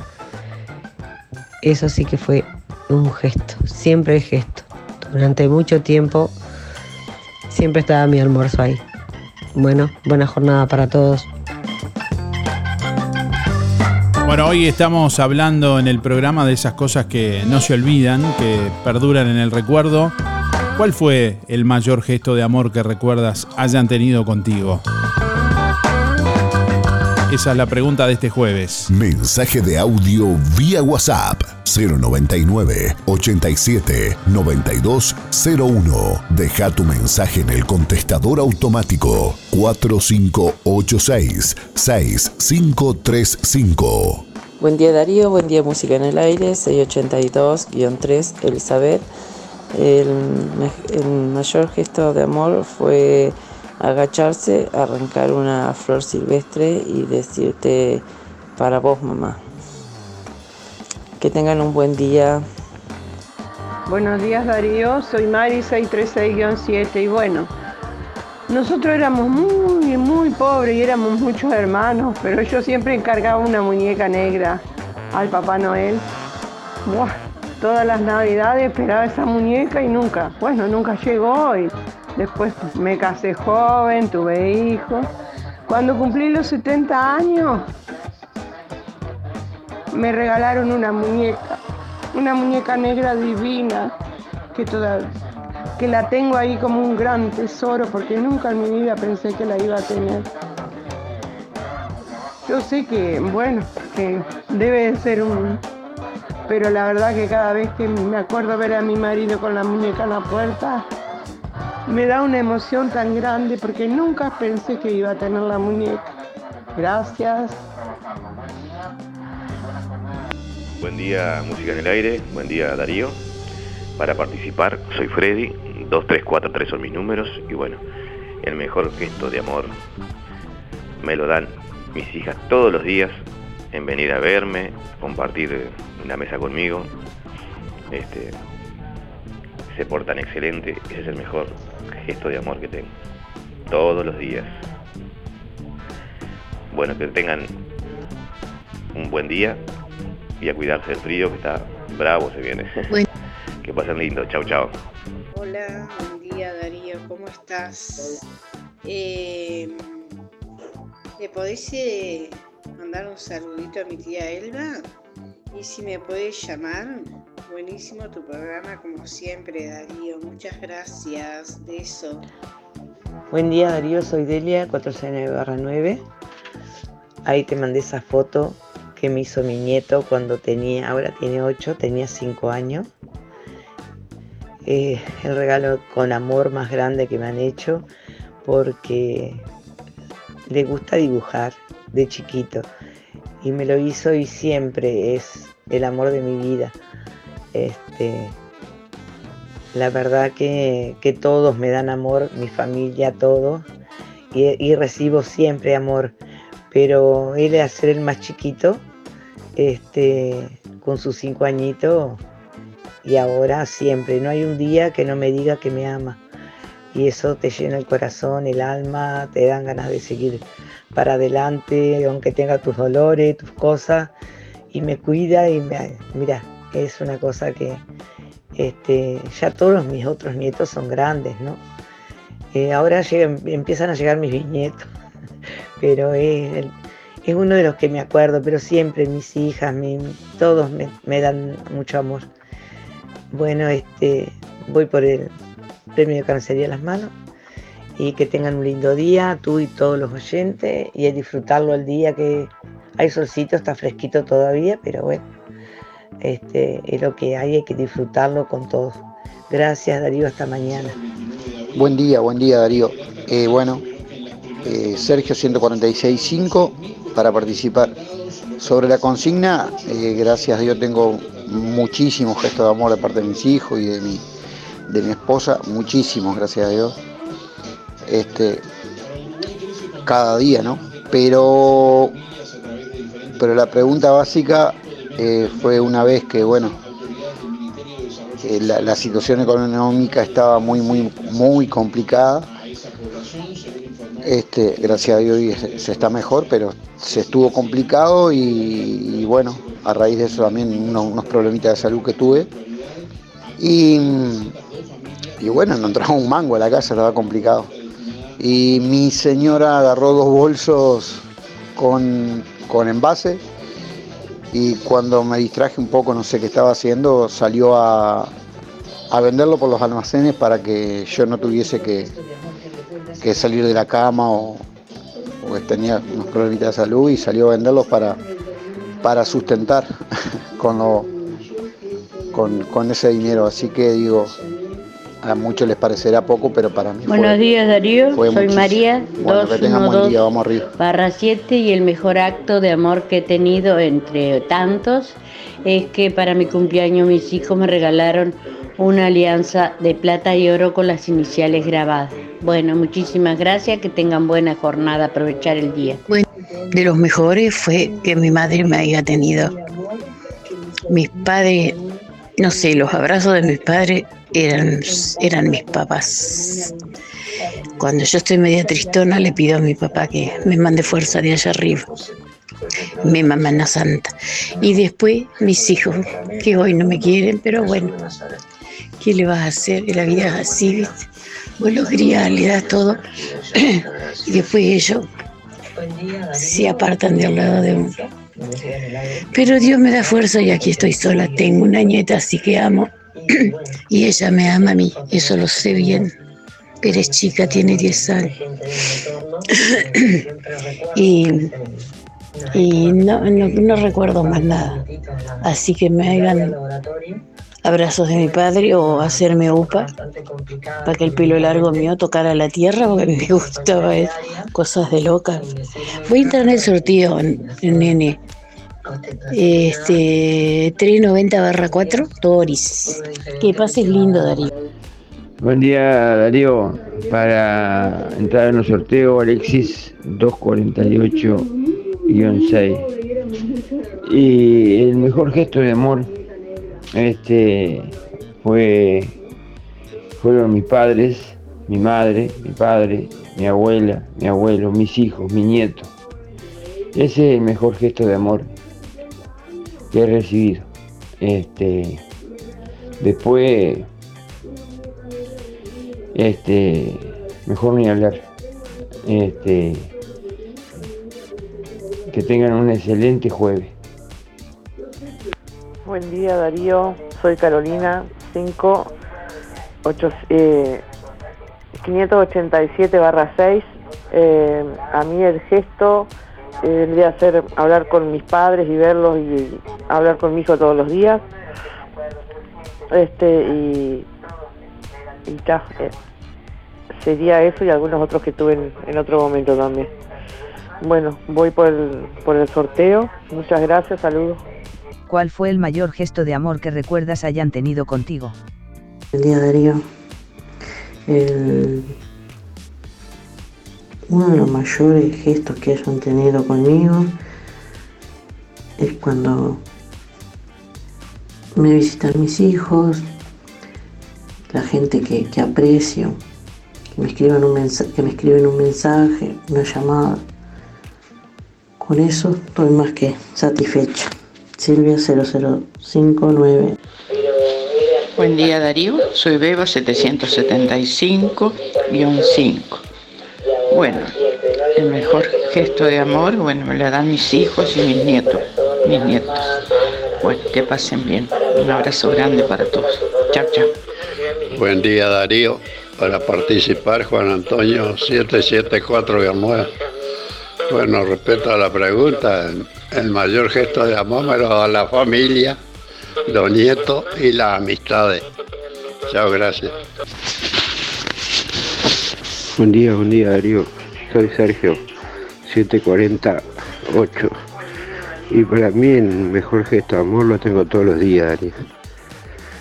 Eso sí que fue un gesto, siempre el gesto. Durante mucho tiempo siempre estaba mi almuerzo ahí. Bueno, buena jornada para todos. Bueno, hoy estamos hablando en el programa de esas cosas que no se olvidan, que perduran en el recuerdo. ¿Cuál fue el mayor gesto de amor que recuerdas hayan tenido contigo? Esa es la pregunta de este jueves. Mensaje de audio vía WhatsApp 099 87 9201. Deja tu mensaje en el contestador automático 4586 6535. Buen día Darío, buen día Música en el Aire, 682-3 Elizabeth. El, mayor gesto de amor fue agacharse, arrancar una flor silvestre y decirte para vos mamá. Que tengan un buen día. Buenos días Darío, soy Mari 636-7 y bueno, nosotros éramos muy, muy pobres y éramos muchos hermanos, pero yo siempre encargaba una muñeca negra al Papá Noel. Buah, todas las navidades esperaba esa muñeca y nunca, bueno, nunca llegó y después me casé joven, tuve hijos. Cuando cumplí los 70 años, me regalaron una muñeca, una muñeca negra divina que toda, que la tengo ahí como un gran tesoro porque nunca en mi vida pensé que la iba a tener. Yo sé que, bueno, que debe de ser un... Pero la verdad que cada vez que me acuerdo ver a mi marido con la muñeca en la puerta, me da una emoción tan grande porque nunca pensé que iba a tener la muñeca. Gracias. Buen día, Música en el Aire. Buen día, Darío. Para participar, soy Freddy. 2343 son mis números. Y bueno, el mejor gesto de amor me lo dan mis hijas todos los días en venir a verme, compartir la mesa conmigo. Este, se portan excelente. Ese es el mejor gesto de amor que tengo. Todos los días. Bueno, que tengan un buen día y a cuidarse del frío que está bravo se viene. que pasen lindo, chau chau. Hola, buen día Darío, ¿cómo estás? Eh, ¿Le podés eh, mandar un saludito a mi tía Elba? Y si me puedes llamar, buenísimo tu programa como siempre Darío, muchas gracias de eso. Buen día Darío, soy Delia, 469-9. Ahí te mandé esa foto que me hizo mi nieto cuando tenía, ahora tiene 8, tenía 5 años. Eh, el regalo con amor más grande que me han hecho porque le gusta dibujar de chiquito y me lo hizo y siempre es el amor de mi vida. Este, la verdad que, que todos me dan amor, mi familia, todos, y, y recibo siempre amor, pero él al ser el más chiquito, este, con sus cinco añitos, y ahora siempre, no hay un día que no me diga que me ama. Y eso te llena el corazón, el alma, te dan ganas de seguir para adelante, aunque tenga tus dolores, tus cosas, y me cuida y me, mira, es una cosa que este, ya todos mis otros nietos son grandes, ¿no? Eh, ahora llegan, empiezan a llegar mis bisnietos, pero es, es uno de los que me acuerdo, pero siempre mis hijas, mi- todos me, dan mucho amor. Bueno, este, voy por el premio de Cancería en las manos y que tengan un lindo día, tú y todos los oyentes, y a disfrutarlo el día que hay solcito, está fresquito todavía, pero bueno, este, es lo que hay, hay que disfrutarlo con todos. Gracias Darío, hasta mañana. Buen día, buen día Darío. Eh, bueno, eh, Sergio 146.5 para participar. Sobre la consigna, eh, gracias a Dios tengo muchísimos gestos de amor de parte de mis hijos y de mi, de mi esposa, muchísimos, gracias a Dios. Este, cada día, ¿no? Pero, pero la pregunta básica eh, fue una vez que, bueno, eh, la, la situación económica estaba muy, muy, muy complicada. Este, gracias a Dios se, está mejor, pero se estuvo complicado y, bueno, a raíz de eso también uno- unos problemitas de salud que tuve. Y, y bueno, no entraba un mango a la casa, estaba complicado. Y mi señora agarró dos bolsos con, con envase y cuando me distraje un poco, no sé qué estaba haciendo, salió a, a venderlo por los almacenes para que yo no tuviese que, que salir de la cama o, o tenía unos problemitas de salud y salió a venderlos para, para sustentar con, lo, con, con ese dinero. Así que digo, a muchos les parecerá poco, pero para mí Buenos fue, días Darío, fue soy muchísimo. María, Bueno, que tengan buen día, 212 vamos arriba. barra 7 y el mejor acto de amor que he tenido entre tantos es que para mi cumpleaños mis hijos me regalaron una alianza de plata y oro con las iniciales grabadas. Bueno, muchísimas gracias, que tengan buena jornada, aprovechar el día. Bueno, de los mejores fue que mi madre me haya tenido. Mis padres, no sé, los abrazos de mis padres eran, eran mis papás. Cuando yo estoy media tristona le pido a mi papá que me mande fuerza de allá arriba. Mi mamá en santa. Y después mis hijos, que hoy no me quieren, pero bueno, ¿qué le vas a hacer? La vida es así, ¿viste? Vos los crías, le das todo. y después ellos se apartan de al lado de uno. Pero Dios me da fuerza y aquí estoy sola. Tengo una nieta, así que amo. y ella me ama a mí, eso lo sé bien. Pero es chica, tiene 10 años. y y no, no, recuerdo más nada. Así que me hagan abrazos de mi padre o hacerme upa para que el pelo largo mío tocara la tierra porque me gustaba eh, cosas de loca. Voy a entrar en el sorteo, nene. Este 390 barra 4, Toris. Que pases lindo, Darío. Buen día Darío, para entrar en el sorteo Alexis 248-6. Y el mejor gesto de amor este fue fueron mis padres, mi madre, mi padre, mi abuela, mi abuelo, mis hijos, mi nieto. Ese es el mejor gesto de amor que he recibido. Este después este mejor ni hablar este que tengan un excelente jueves Buen día Darío, soy Carolina 5 8, eh, 587 barra 6. Eh, a mí el gesto eh, vendría a ser hablar con mis padres y verlos y hablar con mi hijo todos los días. Este y, y ya, eh, sería eso y algunos otros que tuve en, en otro momento también. Bueno, voy por el, por el sorteo. Muchas gracias, saludos. ¿Cuál fue el mayor gesto de amor que recuerdas hayan tenido contigo? El día Darío. El- uno de los mayores gestos que hayan tenido conmigo es cuando me visitan mis hijos, la gente que, que aprecio, que me, escriban un que me escriben un mensaje, una llamada. Con eso estoy más que satisfecha. Silvia 0059. Buen día Darío, soy Beba 775-5. Bueno, el mejor gesto de amor, bueno, me lo dan mis hijos y mis nietos, mis nietos. Bueno, que pasen bien. Un abrazo grande para todos. Chao, chao. Buen día Darío, para participar Juan Antonio 774 Bueno, respecto a la pregunta, el mayor gesto de amor me lo da la familia, los nietos y las amistades. Chao, gracias. Buen día, buen día Darío. Soy Sergio, 748. Y para mí el mejor gesto de amor lo tengo todos los días, Darío.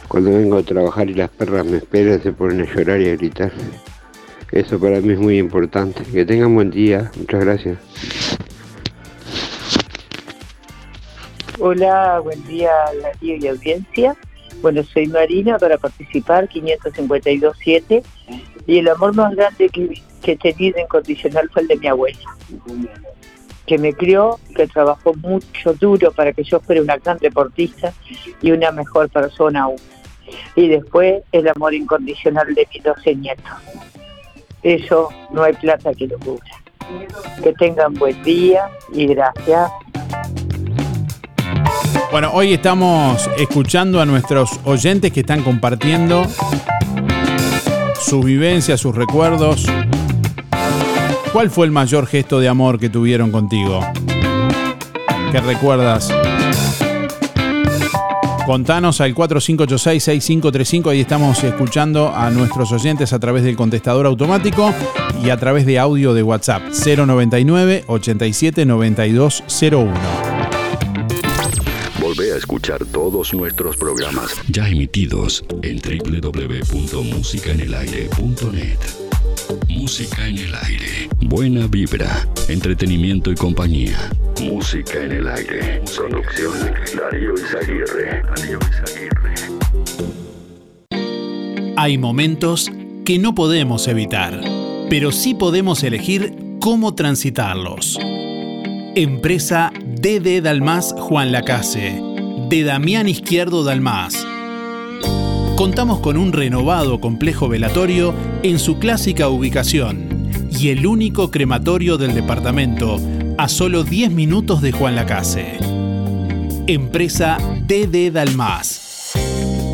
Cuando vengo a trabajar y las perras me esperan, se ponen a llorar y a gritar. Eso para mí es muy importante. Que tengan buen día. Muchas gracias. Hola, buen día Darío y audiencia. Bueno, soy Marina para participar 552.7 y el amor más grande que, que he tenido incondicional fue el de mi abuela, que me crió, que trabajó mucho duro para que yo fuera una gran deportista y una mejor persona aún. Y después el amor incondicional de mis 12 nietos. Eso no hay plata que lo cubra. Que tengan buen día y gracias. Bueno, hoy estamos escuchando a nuestros oyentes que están compartiendo sus vivencias, sus recuerdos. ¿Cuál fue el mayor gesto de amor que tuvieron contigo? ¿Qué recuerdas? Contanos al 4586-6535, ahí estamos escuchando a nuestros oyentes a través del contestador automático y a través de audio de WhatsApp 099 87 9201. Volvé a escuchar todos nuestros programas ya emitidos en www.musicaenelaire.net. Música en el aire. Buena vibra, entretenimiento y compañía. Música en el aire. Producción Darío Izaguirre. Darío Izaguirre. Hay momentos que no podemos evitar, pero sí podemos elegir cómo transitarlos. Empresa DD Dalmas Juan Lacase, de Damián Izquierdo Dalmas. Contamos con un renovado complejo velatorio en su clásica ubicación y el único crematorio del departamento a solo 10 minutos de Juan Lacase. Empresa DD Dalmas.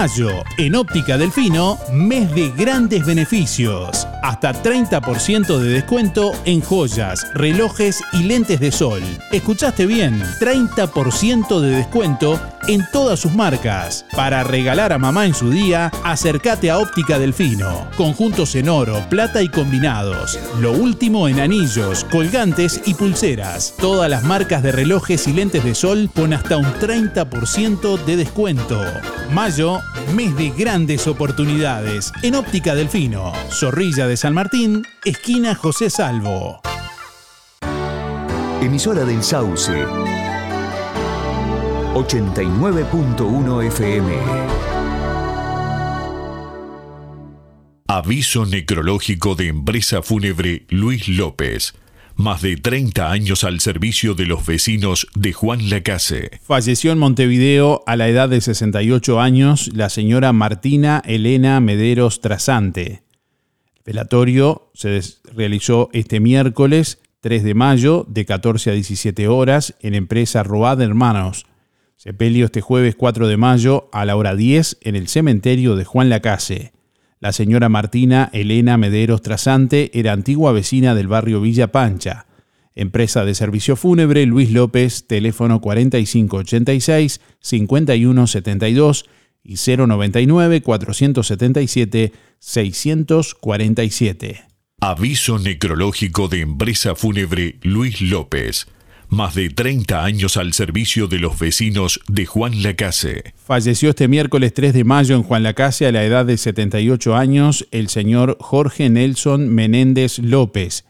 Mayo, en Óptica Delfino, mes de grandes beneficios. Hasta 30% de descuento en joyas, relojes y lentes de sol. ¿Escuchaste bien? 30% de descuento en todas sus marcas. Para regalar a mamá en su día, acércate a Óptica Delfino. Conjuntos en oro, plata y combinados. Lo último en anillos, colgantes y pulseras. Todas las marcas de relojes y lentes de sol con hasta un 30% de descuento. Mayo, mes de grandes oportunidades. En Óptica Delfino, Zorrilla de San Martín, esquina José Salvo. Emisora del Sauce. 89.1 FM. Aviso necrológico de empresa fúnebre Luis López. Más de 30 años al servicio de los vecinos de Juan Lacase. Falleció en Montevideo a la edad de 68 años la señora Martina Elena Mederos Trasante. El velatorio se realizó este miércoles 3 de mayo de 14 a 17 horas en empresa Road Hermanos. Sepelio este jueves 4 de mayo a la hora 10 en el cementerio de Juan Lacase. La señora Martina Elena Mederos Trasante era antigua vecina del barrio Villa Pancha. Empresa de servicio fúnebre Luis López, teléfono 4586-5172 y 099-477-647. Aviso necrológico de empresa fúnebre Luis López. Más de 30 años al servicio de los vecinos de Juan Lacase. Falleció este miércoles 3 de mayo en Juan Lacase a la edad de 78 años el señor Jorge Nelson Menéndez López.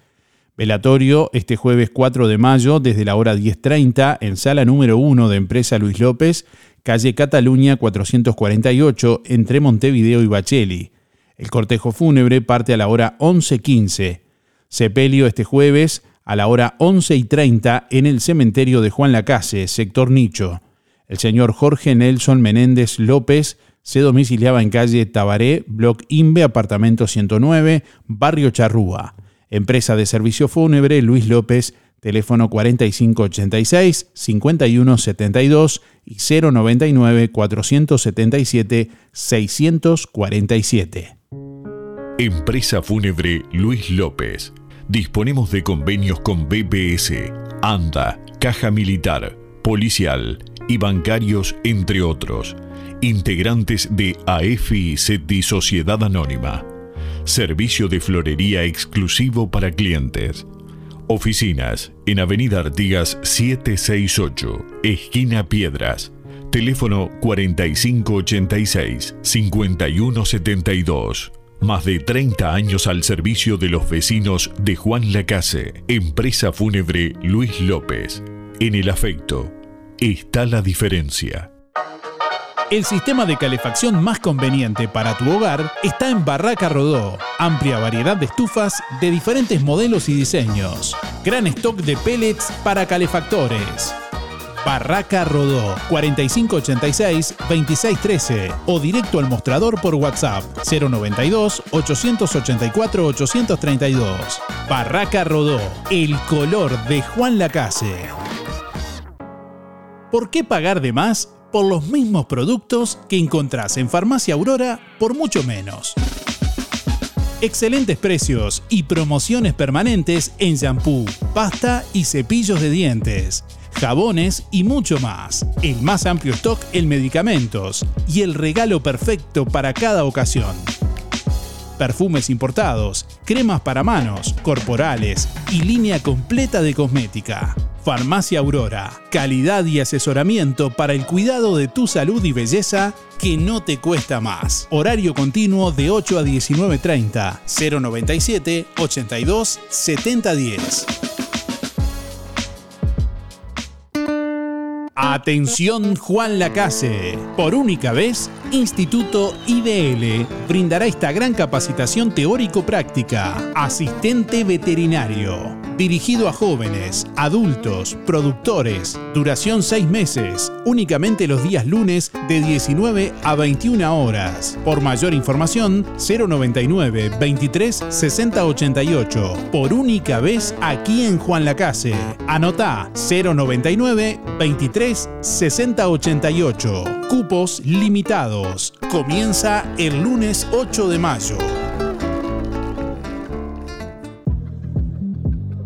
Velatorio este jueves 4 de mayo desde la hora 10.30 en sala número 1 de Empresa Luis López, calle Cataluña 448 entre Montevideo y Bacheli. El cortejo fúnebre parte a la hora 11.15. Sepelio este jueves a la hora 11 y 30 en el cementerio de Juan Lacase, sector Nicho. El señor Jorge Nelson Menéndez López se domiciliaba en calle Tabaré, Block Imbe, apartamento 109, barrio Charrúa. Empresa de servicio fúnebre Luis López, teléfono 4586-5172 y 099-477-647. Empresa fúnebre Luis López. Disponemos de convenios con BPS, ANDA, Caja Militar, Policial y bancarios, entre otros. Integrantes de AFI SETI Sociedad Anónima. Servicio de florería exclusivo para clientes. Oficinas en Avenida Artigas 768, esquina Piedras. Teléfono 4586-5172. Más de 30 años al servicio de los vecinos de Juan Lacase. Empresa fúnebre Luis López. En el afecto está la diferencia. El sistema de calefacción más conveniente para tu hogar está en Barraca Rodó. Amplia variedad de estufas de diferentes modelos y diseños. Gran stock de pellets para calefactores. Barraca Rodó 4586-2613 o directo al mostrador por WhatsApp 092-884-832. Barraca Rodó, el color de Juan Lacase. ¿Por qué pagar de más por los mismos productos que encontrás en Farmacia Aurora por mucho menos? Excelentes precios y promociones permanentes en shampoo, pasta y cepillos de dientes, jabones y mucho más. El más amplio stock en medicamentos y el regalo perfecto para cada ocasión. Perfumes importados, cremas para manos, corporales y línea completa de cosmética. Farmacia Aurora, calidad y asesoramiento para el cuidado de tu salud y belleza que no te cuesta más. Horario continuo de 8 a 19.30, 097 82 7010. Atención Juan Lacase. Por única vez, Instituto IDL brindará esta gran capacitación teórico-práctica. Asistente veterinario. Dirigido a jóvenes, adultos, productores. Duración 6 meses. Únicamente los días lunes de 19 a 21 horas. Por mayor información, 099 23 60 88. Por única vez aquí en Juan Lacase. Anotá 099 23 60 88. Cupos limitados. Comienza el lunes 8 de mayo.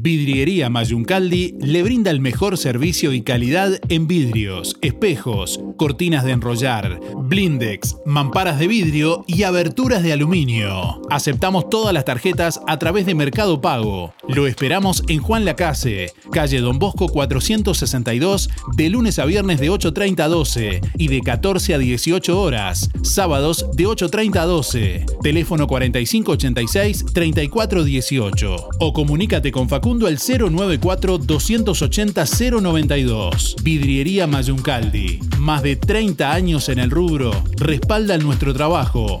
Vidriería Mayuncaldi le brinda el mejor servicio y calidad en vidrios, espejos, cortinas de enrollar, blindex, mamparas de vidrio y aberturas de aluminio. Aceptamos todas las tarjetas a través de Mercado Pago. Lo esperamos en Juan Lacase, calle Don Bosco 462, de lunes a viernes de 8.30 a 12 y de 14 a 18 horas, sábados de 8.30 a 12. Teléfono 4586-3418 o comunícate con Facundo al 094-280-092. Vidriería Mayuncaldi. Más de 30 años en el rubro. Respalda nuestro trabajo.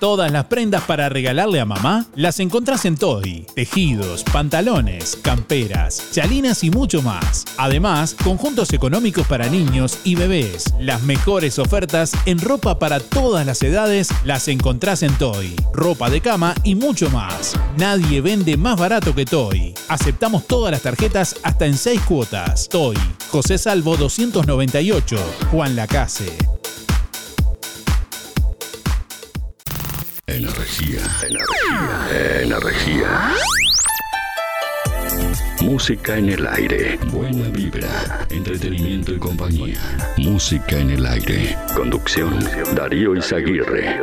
Todas las prendas para regalarle a mamá las encontrás en Toy. Tejidos, pantalones, camperas, chalinas y mucho más. Además, conjuntos económicos para niños y bebés. Las mejores ofertas en ropa para todas las edades las encontrás en Toy. Ropa de cama y mucho más. Nadie vende más barato que Toy. Aceptamos todas las tarjetas hasta en 6 cuotas. Toy. José Salvo 298. Juan Lacase. Energía, energía, energía. Música en el aire. Buena vibra, entretenimiento y compañía. Música en el aire. Conducción, Darío Izaguirre.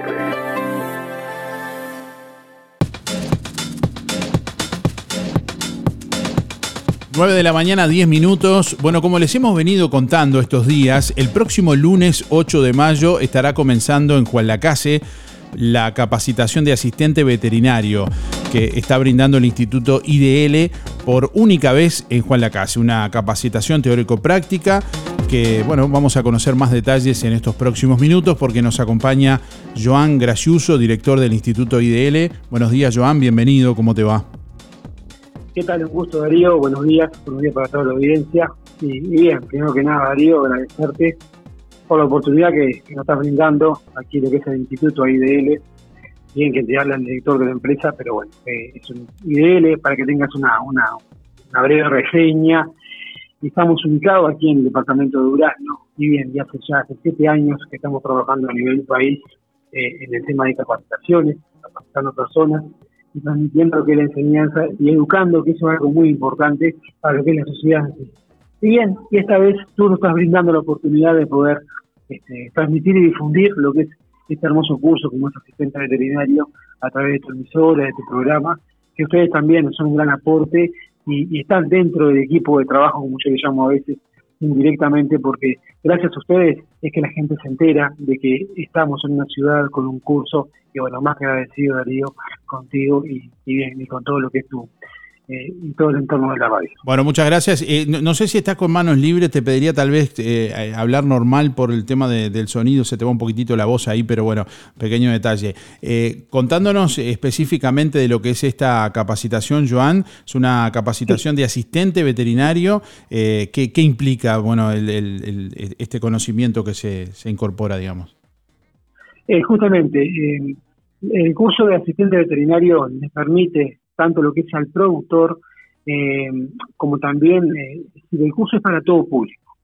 9 de la mañana, 10 minutos. Bueno, como les hemos venido contando estos días, el próximo lunes 8 de mayo estará comenzando en Juan Lacase la capacitación de asistente veterinario que está brindando el Instituto IDL por única vez en Juan Lacase. Una capacitación teórico-práctica que, bueno, vamos a conocer más detalles en estos próximos minutos porque nos acompaña Joan Graciuso, director del Instituto IDL. Buenos días, Joan, bienvenido, ¿cómo te va? ¿Qué tal? Un gusto, Darío. Buenos días. Buenos días para toda la audiencia. Y, y bien, primero que nada, Darío, agradecerte por la oportunidad que, nos está brindando aquí lo que es el Instituto IDL, bien que te habla el director de la empresa, pero bueno, eh, es un IDL para que tengas una, breve reseña. Estamos ubicados aquí en el departamento de Durazno y bien, ya hace ya hace siete años que estamos trabajando a nivel país eh, en el tema de capacitaciones, capacitando personas y transmitiendo que la enseñanza y educando, que eso es algo muy importante para lo que es la sociedad. Y bien, y esta vez tú nos estás brindando la oportunidad de poder este, transmitir y difundir lo que es este hermoso curso como es asistente veterinario a través de tu emisora, de tu programa, que ustedes también son un gran aporte y, y están dentro del equipo de trabajo, como yo le llamo a veces, indirectamente porque gracias a ustedes es que la gente se entera de que estamos en una ciudad con un curso y bueno, más que agradecido Darío contigo y, bien, y con todo lo que es tu, eh, y todo el entorno de la radio. Bueno, muchas gracias. Eh, no, sé si estás con manos libres, te pediría tal vez eh, hablar normal por el tema del sonido, se te va un poquitito la voz ahí, pero bueno, pequeño detalle. contándonos específicamente de lo que es esta capacitación, Joan, es una capacitación de asistente veterinario. ¿qué, implica bueno, este conocimiento que se, se incorpora, digamos? justamente, el curso de asistente veterinario le permite tanto lo que es al productor eh, como también eh, el curso es para todo público.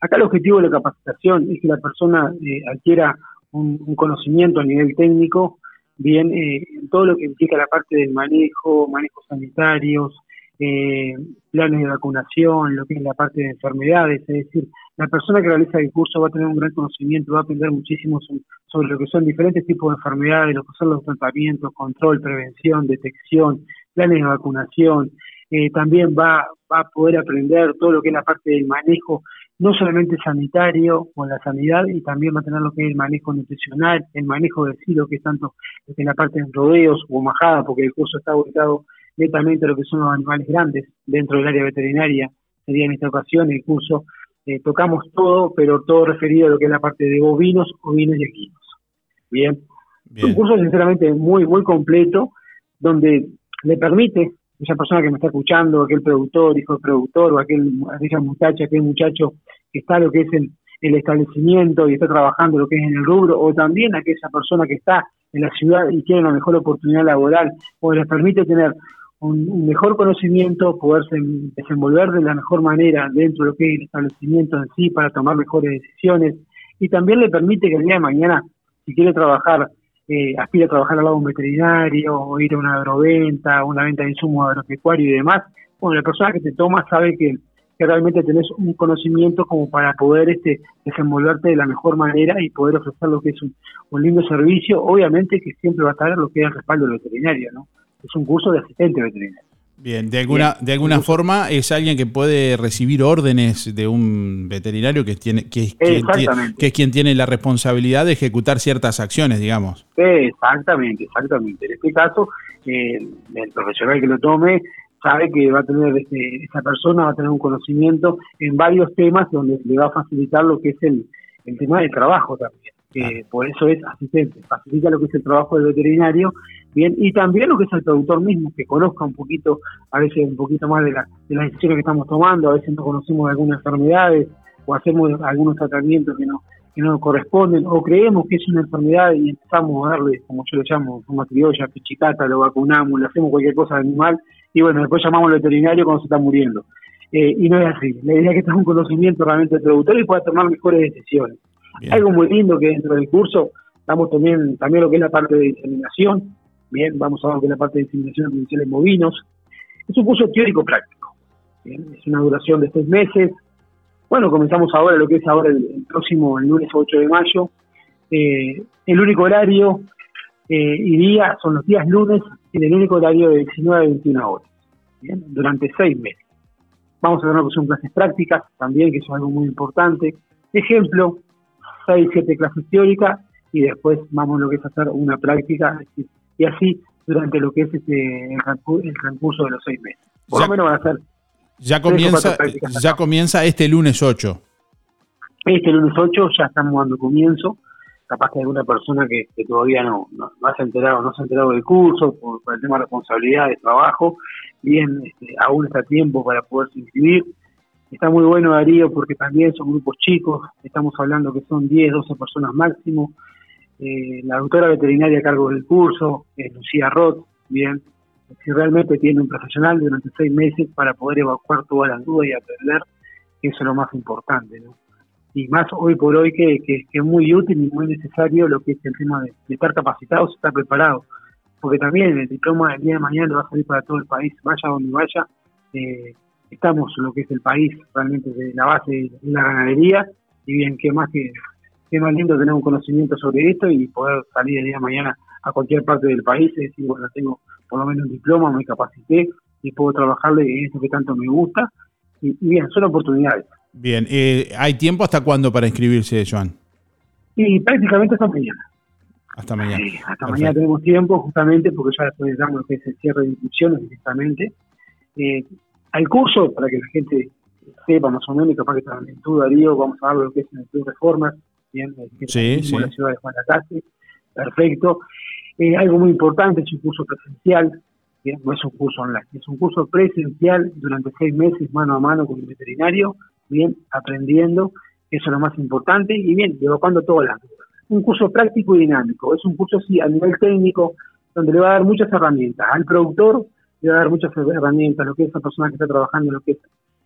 Acá el objetivo de la capacitación es que la persona eh, adquiera un, conocimiento a nivel técnico, bien, en todo lo que implica la parte del manejo, manejos sanitarios, planes de vacunación, lo que es la parte de enfermedades, es decir, la persona que realiza el curso va a tener un gran conocimiento, va a aprender muchísimo sobre lo que son diferentes tipos de enfermedades, lo que son los tratamientos, control, prevención, detección, planes de vacunación, eh, también va, va a poder aprender todo lo que es la parte del manejo, no solamente sanitario o la sanidad, y también va a tener lo que es el manejo nutricional, el manejo de sí, lo que es tanto es la parte de rodeos o majada, porque el curso está ubicado netamente a lo que son los animales grandes dentro del área veterinaria, sería en esta ocasión el curso, eh, tocamos todo, pero todo referido a lo que es la parte de bovinos, ovinos y equinos. Bien. Es un curso sinceramente muy, muy completo, donde le permite esa persona que me está escuchando, aquel productor, hijo del productor, o aquel, aquella muchacha, aquel muchacho que está lo que es el, el establecimiento y está trabajando lo que es en el rubro, o también aquella persona que está en la ciudad y tiene una mejor oportunidad laboral, o les permite tener un, mejor conocimiento, poderse desenvolver de la mejor manera dentro de lo que es el establecimiento en sí para tomar mejores decisiones, y también le permite que el día de mañana, si quiere trabajar eh, aspira a trabajar al lado de un veterinario o ir a una agroventa, una venta de insumos agropecuarios y demás, bueno, la persona que te toma sabe que, realmente tenés un conocimiento como para poder este desenvolverte de la mejor manera y poder ofrecer lo que es un, un lindo servicio, obviamente que siempre va a estar lo que es el respaldo del veterinario, ¿no? Es un curso de asistente veterinario. Bien, de alguna, de alguna forma es alguien que puede recibir órdenes de un veterinario que, tiene, que, es quien que es quien tiene la responsabilidad de ejecutar ciertas acciones, digamos. Exactamente, exactamente. En este caso, eh, el profesional que lo tome sabe que va a tener, este, esa persona va a tener un conocimiento en varios temas donde le va a facilitar lo que es el, el tema del trabajo también que por eso es asistente, facilita lo que es el trabajo del veterinario, bien, y también lo que es el productor mismo, que conozca un poquito, a veces un poquito más de, la, de las decisiones que estamos tomando, a veces no conocemos algunas enfermedades o hacemos algunos tratamientos que no que no corresponden o creemos que es una enfermedad y empezamos a darle, como yo le llamo, como criolla, pichicata, lo vacunamos, le hacemos cualquier cosa al animal y bueno, después llamamos al veterinario cuando se está muriendo. Eh, y no es así. La idea es que tenga un conocimiento realmente del productor y pueda tomar mejores decisiones. Algo muy lindo que dentro del curso damos también, también lo que es la parte de diseminación, bien, vamos a ver lo que es la parte de diseminación artificial en bovinos. Es un curso teórico práctico, es una duración de seis meses. Bueno, comenzamos ahora lo que es ahora el, próximo, el lunes 8 de mayo. Eh, el único horario eh, y día son los días lunes en el único horario de 19 a 21 horas, durante seis meses. Vamos a ver lo que son clases prácticas también, que es algo muy importante. Ejemplo, 6, 7 clases teóricas y después vamos a lo que es hacer una práctica y así durante lo que es este, el, transcurso de los seis meses. Por lo menos van a ser. Ya comienza, ya comienza este lunes 8. Este lunes 8 ya estamos dando comienzo. Capaz que alguna persona que, todavía no, no, se ha enterado, no se ha enterado del curso por, el tema de responsabilidad de trabajo, bien, este, aún está tiempo para poderse inscribir. Está muy bueno Darío porque también son grupos chicos, estamos hablando que son 10, 12 personas máximo. Eh, la doctora veterinaria a cargo del curso, Lucía Roth, bien, si realmente tiene un profesional durante seis meses para poder evacuar todas las dudas y aprender, eso es lo más importante, ¿no? Y más hoy por hoy que, que, es muy útil y muy necesario lo que es el tema de, estar capacitados, estar preparados, porque también el diploma del día de mañana va a salir para todo el país, vaya donde vaya, eh, estamos en lo que es el país realmente de la base de la ganadería, y bien, qué más que qué más lindo tener un conocimiento sobre esto y poder salir el día de mañana a cualquier parte del país y decir, bueno, tengo por lo menos un diploma, me capacité y puedo trabajarle en eso que tanto me gusta. Y, bien, son oportunidades. Bien, eh, ¿hay tiempo hasta cuándo para inscribirse, Joan? Y prácticamente hasta mañana. Hasta mañana. hasta mañana tenemos tiempo, justamente, porque ya después damos lo que es el cierre de inscripciones directamente. Eh, al curso, para que la gente sepa más o menos, capaz que también tú, Darío, vamos a hablar de lo que es el Club Reformas, bien, sí, sí. la ciudad de Juan Lacase, perfecto. Eh, algo muy importante, es un curso presencial, no es un curso online, es un curso presencial durante seis meses mano a mano con el veterinario, bien, aprendiendo, eso es lo más importante, y bien, evacuando todo el año. Un curso práctico y dinámico, es un curso sí a nivel técnico, donde le va a dar muchas herramientas. Al productor le va a dar muchas herramientas, lo que es esa persona que está trabajando en lo que es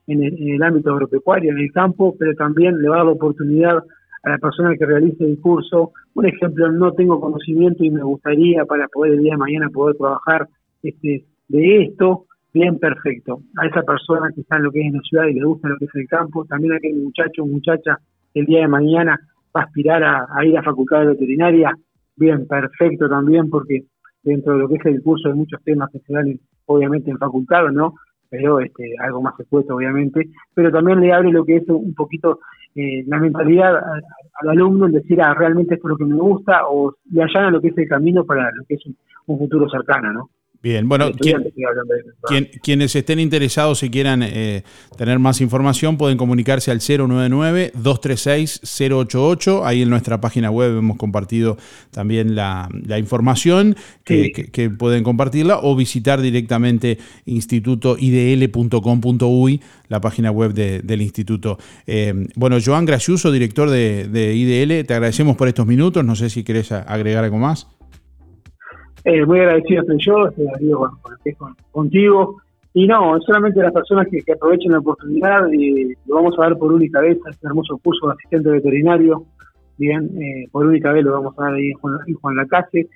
en el, en el ámbito agropecuario, en el campo, pero también le va a dar la oportunidad a la persona que realice el curso, un ejemplo, no tengo conocimiento y me gustaría para poder el día de mañana poder trabajar este, de esto, bien perfecto. A esa persona que está en lo que es en la ciudad y le gusta lo que es el campo, también a aquel muchacho o muchacha que el día de mañana va a aspirar a, ir a facultad de veterinaria, bien perfecto también, porque dentro de lo que es el curso hay muchos temas que se dan obviamente en facultad, ¿no? Pero este, algo más expuesto obviamente, pero también le abre lo que es un poquito eh, la mentalidad al, alumno en decir, ah, realmente esto es lo que me gusta, o le allana lo que es el camino para lo que es un futuro cercano, ¿no? Bien, bueno, quienes estén interesados y quieran eh, tener más información pueden comunicarse al 099-236-088. Ahí en nuestra página web hemos compartido también la, información que, pueden compartirla o visitar directamente institutoidl.com.uy, la página web del instituto. Eh, bueno, Joan Graciuso, director de, de IDL, te agradecemos por estos minutos. No sé si querés agregar algo más. Eh, muy agradecido estoy yo, estoy agradecido con, contigo. Y no, solamente las personas que, aprovechen la oportunidad, y lo vamos a dar por única vez, este hermoso curso de asistente veterinario, bien, eh, por única vez lo vamos a dar ahí en Juan, en Lacase.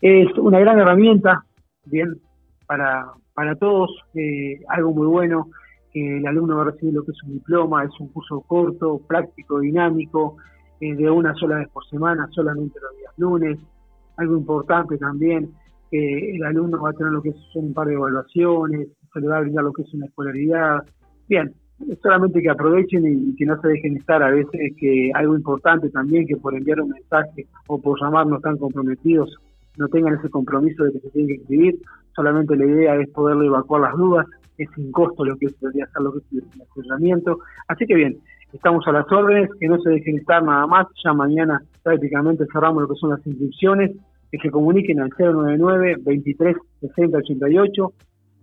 Es una gran herramienta, bien, para, para todos, eh, algo muy bueno, que el alumno va a recibir lo que es un diploma, es un curso corto, práctico, dinámico, de una sola vez por semana, solamente los días lunes, algo importante también, que el alumno va a tener lo que son un par de evaluaciones, se le va a brindar lo que es una escolaridad. Bien, solamente que aprovechen y, que no se dejen estar a veces, que algo importante también, que por enviar un mensaje o por llamarnos tan comprometidos, no tengan ese compromiso de que se tienen que escribir, solamente la idea es poderle evacuar las dudas, es sin costo lo que es debería hacer lo que es el asesoramiento. Así que bien, estamos a las órdenes, que no se dejen estar nada más, ya mañana prácticamente cerramos lo que son las inscripciones, que se comuniquen al 099 23 60 88,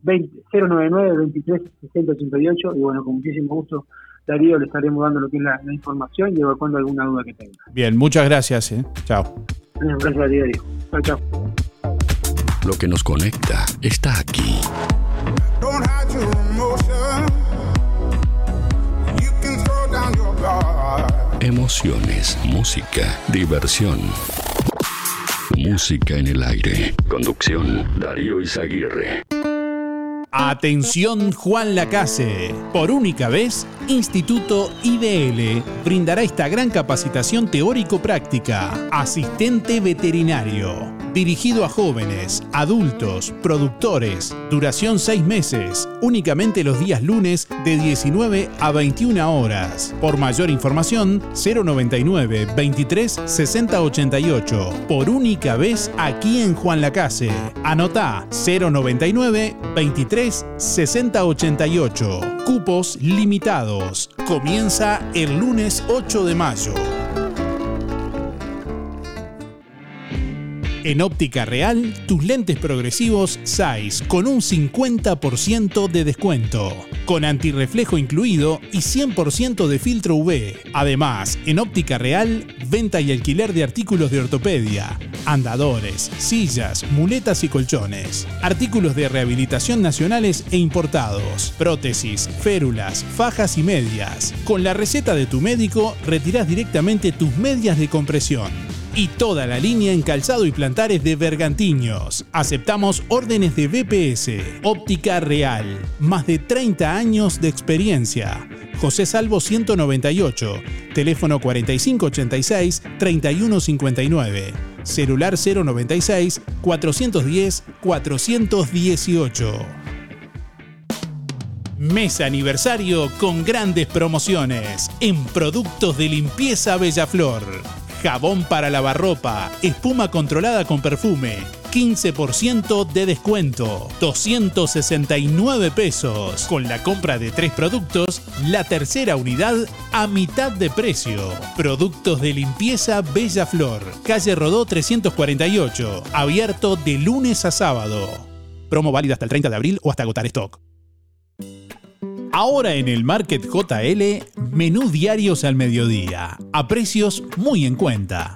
099 23 60 88 y bueno, con muchísimo gusto Darío le estaremos dando lo que es la, información y evacuando alguna duda que tenga. Bien, muchas gracias. ¿eh? Chao. Gracias a Darío. Chao, chao. Lo que nos conecta está aquí. Música, diversión. Música en el aire. Conducción, Darío Izaguirre. Atención Juan Lacase. Por única vez, Instituto IDL brindará esta gran capacitación teórico-práctica. Asistente veterinario. Dirigido a jóvenes, adultos, productores. Duración 6 meses. Únicamente los días lunes de 19 a 21 horas. Por mayor información, 099 23 60 88. Por única vez aquí en Juan Lacase. Anota 099 23 60 88. Cupos limitados. Comienza el lunes 8 de mayo. En óptica real, tus lentes progresivos SAIS con un 50% de descuento. con antirreflejo incluido y 100% de filtro UV. Además, en óptica real, venta y alquiler de artículos de ortopedia, andadores, sillas, muletas y colchones, artículos de rehabilitación nacionales e importados, prótesis, férulas, fajas y medias. Con la receta de tu médico, retirás directamente tus medias de compresión y toda la línea en calzado y plantares de Bergantiños. Aceptamos órdenes de BPS, óptica real, más de 30 años de experiencia. José Salvo 198, teléfono 4586-3159, celular 096 410 418. Mes aniversario con grandes promociones en productos de limpieza Bellaflor. Jabón para lavarropa, espuma controlada con perfume, 15% de descuento, 269 pesos. Con la compra de tres productos, la tercera unidad a mitad de precio. Productos de limpieza Bella Flor, calle Rodó 348, abierto de lunes a sábado. Promo válida hasta el 30 de abril o hasta agotar stock. Ahora en el Market JL, menú diarios al mediodía, a precios muy en cuenta.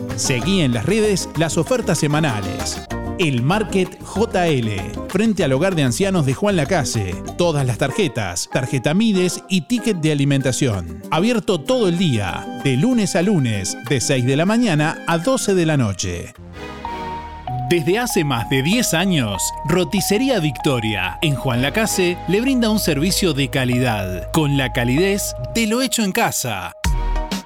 Seguí en las redes las ofertas semanales. El Market JL, frente al hogar de ancianos de Juan Lacase. Todas las tarjetas, tarjeta Mides y ticket de alimentación. Abierto todo el día, de lunes a lunes, de 6 de la mañana a 12 de la noche. Desde hace más de 10 años, Roticería Victoria en Juan Lacase le brinda un servicio de calidad, con la calidez de lo hecho en casa.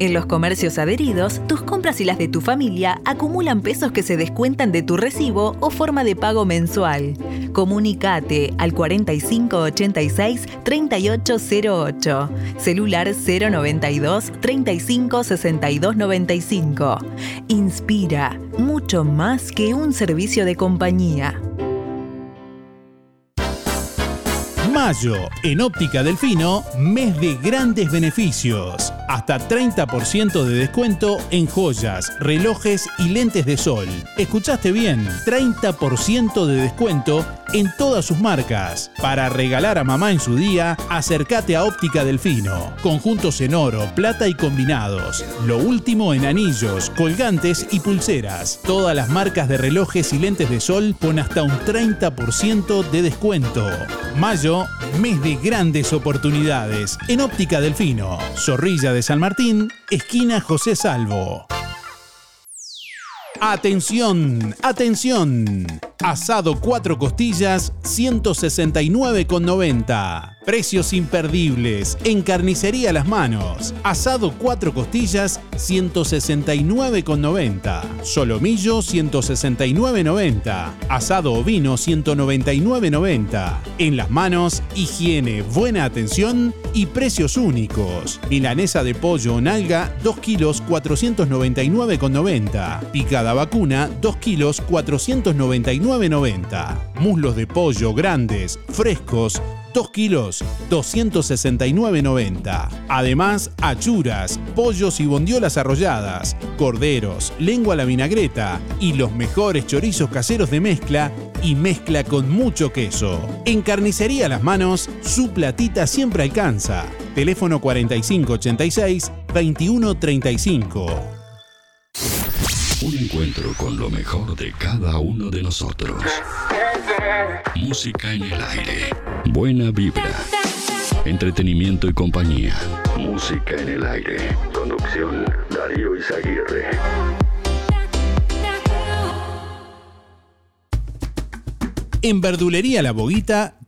En los comercios adheridos, tus compras y las de tu familia acumulan pesos que se descuentan de tu recibo o forma de pago mensual. Comunicate al 4586-3808, celular 092 35 62 95. Inspira, mucho más que un servicio de compañía. Mayo, en Óptica Delfino, mes de grandes beneficios. Hasta 30% de descuento en joyas, relojes y lentes de sol. ¿Escuchaste bien? 30% de descuento en todas sus marcas. Para regalar a mamá en su día, acércate a Óptica Delfino. Conjuntos en oro, plata y combinados. Lo último en anillos, colgantes y pulseras. Todas las marcas de relojes y lentes de sol con hasta un 30% de descuento. Mayo, mes de grandes oportunidades en Óptica Delfino. Zorrilla de San Martín, esquina José Salvo. Atención, atención. Asado cuatro costillas, 169,90. Precios imperdibles en Carnicería Las Manos. Asado 4 costillas 169,90. Solomillo 169,90. Asado ovino 199,90. En Las Manos, higiene, buena atención y precios únicos. Milanesa de pollo o nalga 2 kilos 499,90. Picada vacuna 2 kilos 499,90. Muslos de pollo grandes, frescos 2 kilos, 269,90. Además, achuras, pollos y bondiolas arrolladas, corderos, lengua a la vinagreta y los mejores chorizos caseros de mezcla y mezcla con mucho queso. En Carnicería Las Manos, su platita siempre alcanza. Teléfono 4586-2135. Un encuentro con lo mejor de cada uno de nosotros. Música en el aire. Buena vibra. Entretenimiento y compañía. Música en el aire. Conducción Darío Izaguirre. En Verdulería La Boguita,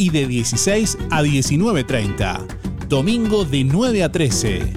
y de 16 a 19.30. Domingo de 9 a 13.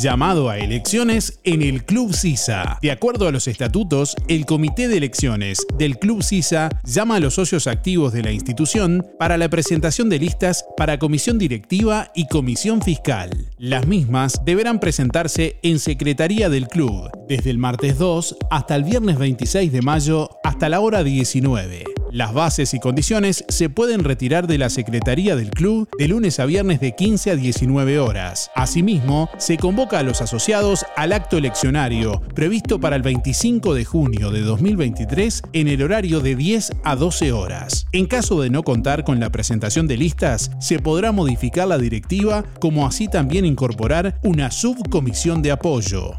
Llamado a elecciones en el Club CISA. De acuerdo a los estatutos, el Comité de Elecciones del Club CISA llama a los socios activos de la institución para la presentación de listas para comisión directiva y comisión fiscal. Las mismas deberán presentarse en Secretaría del Club desde el martes 2 hasta el viernes 26 de mayo hasta la hora 19. Las bases y condiciones se pueden retirar de la Secretaría del Club de lunes a viernes de 15 a 19 horas. Asimismo, se convoca a los asociados al acto eleccionario previsto para el 25 de junio de 2023 en el horario de 10 a 12 horas. En caso de no contar con la presentación de listas, se podrá modificar la directiva como así también incorporar una subcomisión de apoyo.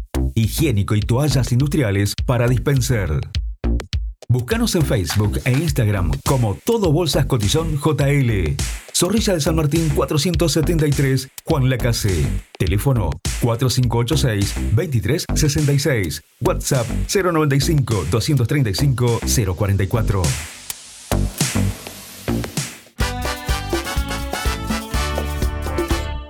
higiénico y toallas industriales para dispenser. Búscanos en Facebook e Instagram como Todo Bolsas Cotizón JL. Zorrilla de San Martín 473, Juan Lacase. Teléfono 4586-2366. WhatsApp 095-235-044.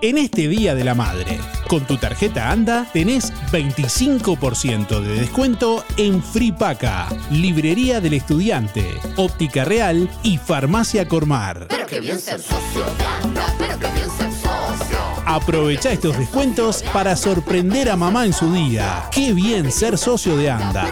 En este Día de la Madre, con tu tarjeta ANDA tenés 25% de descuento en Fripaca, Librería del Estudiante, Óptica Real y Farmacia Cormar. Pero qué bien ser socio de ANDA, pero qué bien ser socio. Aprovecha estos descuentos para sorprender a mamá en su día. Qué bien ser socio de ANDA.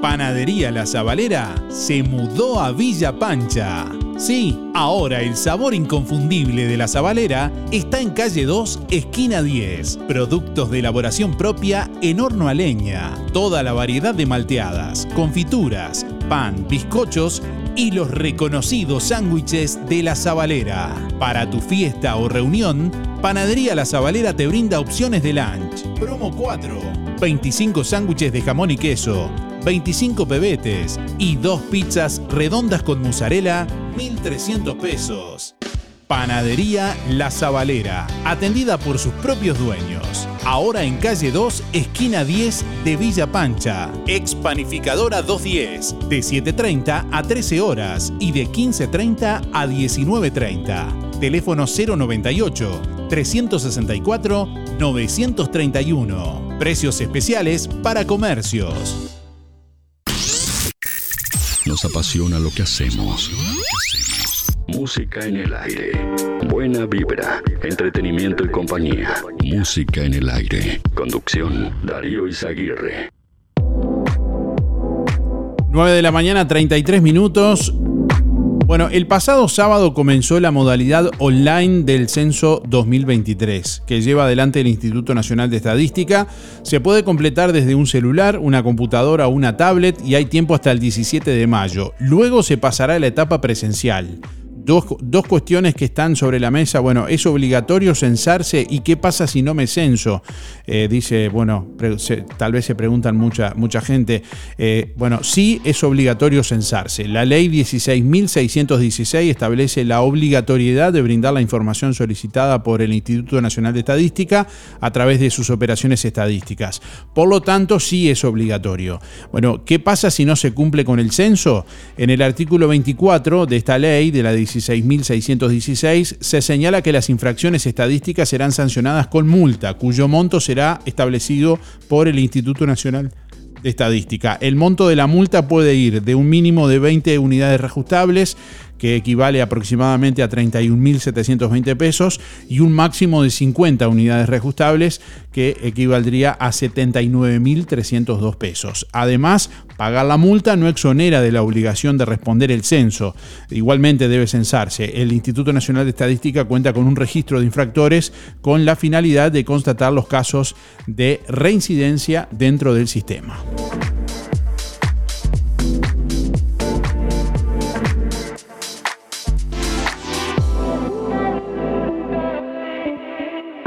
Panadería La Zabalera se mudó a Villa Pancha. Sí, ahora el sabor inconfundible de La Zabalera está en calle 2, esquina 10. Productos de elaboración propia en horno a leña. Toda la variedad de malteadas, confituras, pan, bizcochos y los reconocidos sándwiches de La Zabalera. Para tu fiesta o reunión, Panadería La Zabalera te brinda opciones de lunch. Promo 4. 25 sándwiches de jamón y queso, 25 pebetes y dos pizzas redondas con mozzarella, 1.300 pesos. Panadería La Zabalera, atendida por sus propios dueños. Ahora en calle 2, esquina 10 de Villa Pancha. Expanificadora 210, de 7.30 a 13 horas y de 15.30 a 19.30. Teléfono 098 364 931. Precios especiales para comercios. Nos apasiona lo que hacemos. Música en el aire. Buena vibra, entretenimiento y compañía. Música en el aire. Conducción, Darío Izaguirre. 9 de la mañana, 33 minutos. Bueno, el pasado sábado comenzó la modalidad online del censo 2023, que lleva adelante el Instituto Nacional de Estadística. Se puede completar desde un celular, una computadora o una tablet y hay tiempo hasta el 17 de mayo. Luego se pasará a la etapa presencial. Dos, dos, cuestiones que están sobre la mesa. Bueno, ¿es obligatorio censarse y qué pasa si no me censo? Eh, dice, bueno, tal vez se preguntan mucha, mucha gente. Eh, bueno, sí es obligatorio censarse. La ley 16.616 establece la obligatoriedad de brindar la información solicitada por el Instituto Nacional de Estadística a través de sus operaciones estadísticas. Por lo tanto, sí es obligatorio. Bueno, ¿qué pasa si no se cumple con el censo? En el artículo 24 de esta ley, de la 16.616, se señala que las infracciones estadísticas serán sancionadas con multa, cuyo monto será establecido por el Instituto Nacional de Estadística. El monto de la multa puede ir de un mínimo de 20 unidades reajustables que equivale aproximadamente a 31.720 pesos, y un máximo de 50 unidades reajustables, que equivaldría a 79.302 pesos. Además, pagar la multa no exonera de la obligación de responder el censo. Igualmente debe censarse. El Instituto Nacional de Estadística cuenta con un registro de infractores con la finalidad de constatar los casos de reincidencia dentro del sistema.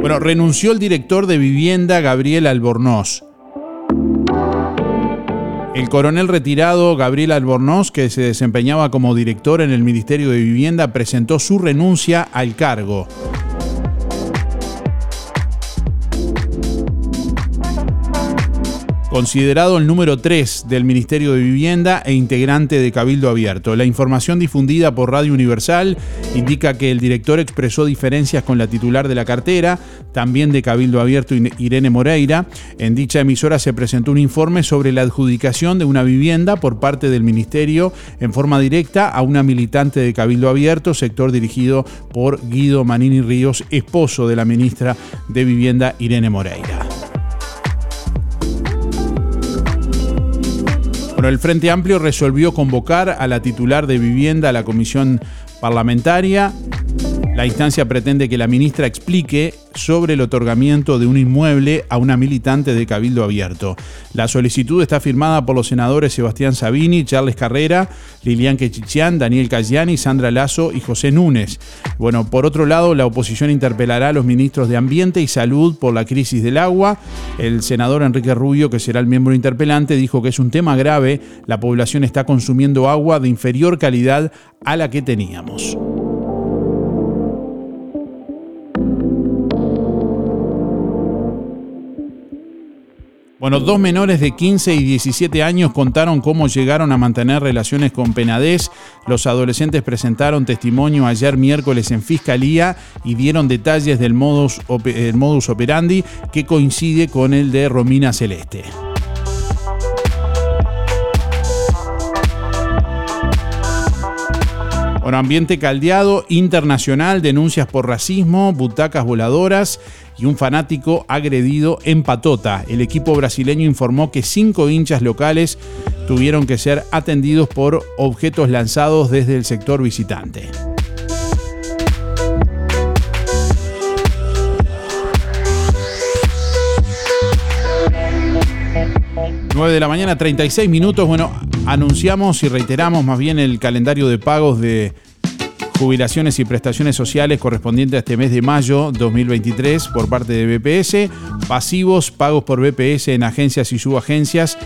Bueno, renunció el director de vivienda Gabriel Albornoz. El coronel retirado Gabriel Albornoz, que se desempeñaba como director en el Ministerio de Vivienda, presentó su renuncia al cargo. Considerado el número 3 del Ministerio de Vivienda e integrante de Cabildo Abierto. La información difundida por Radio Universal indica que el director expresó diferencias con la titular de la cartera, también de Cabildo Abierto Irene Moreira. En dicha emisora se presentó un informe sobre la adjudicación de una vivienda por parte del Ministerio en forma directa a una militante de Cabildo Abierto, sector dirigido por Guido Manini Ríos, esposo de la ministra de Vivienda Irene Moreira. Bueno, el Frente Amplio resolvió convocar a la titular de vivienda a la comisión parlamentaria. La instancia pretende que la ministra explique sobre el otorgamiento de un inmueble a una militante de Cabildo Abierto. La solicitud está firmada por los senadores Sebastián Sabini, Charles Carrera, Lilian Quechichián, Daniel Cayani, Sandra Lazo y José Núñez. Bueno, por otro lado, la oposición interpelará a los ministros de Ambiente y Salud por la crisis del agua. El senador Enrique Rubio, que será el miembro interpelante, dijo que es un tema grave. La población está consumiendo agua de inferior calidad a la que teníamos. Bueno, dos menores de 15 y 17 años contaron cómo llegaron a mantener relaciones con Penadez. Los adolescentes presentaron testimonio ayer miércoles en Fiscalía y dieron detalles del modus, operandi que coincide con el de Romina Celeste. Bueno, ambiente caldeado, internacional, denuncias por racismo, butacas voladoras y un fanático agredido en Patota. El equipo brasileño informó que cinco hinchas locales tuvieron que ser atendidos por objetos lanzados desde el sector visitante. 9 de la mañana, 36 minutos. Bueno, anunciamos y reiteramos más bien el calendario de pagos de jubilaciones y prestaciones sociales correspondientes a este mes de mayo 2023 por parte de BPS. Pasivos, pagos por BPS en agencias y subagencias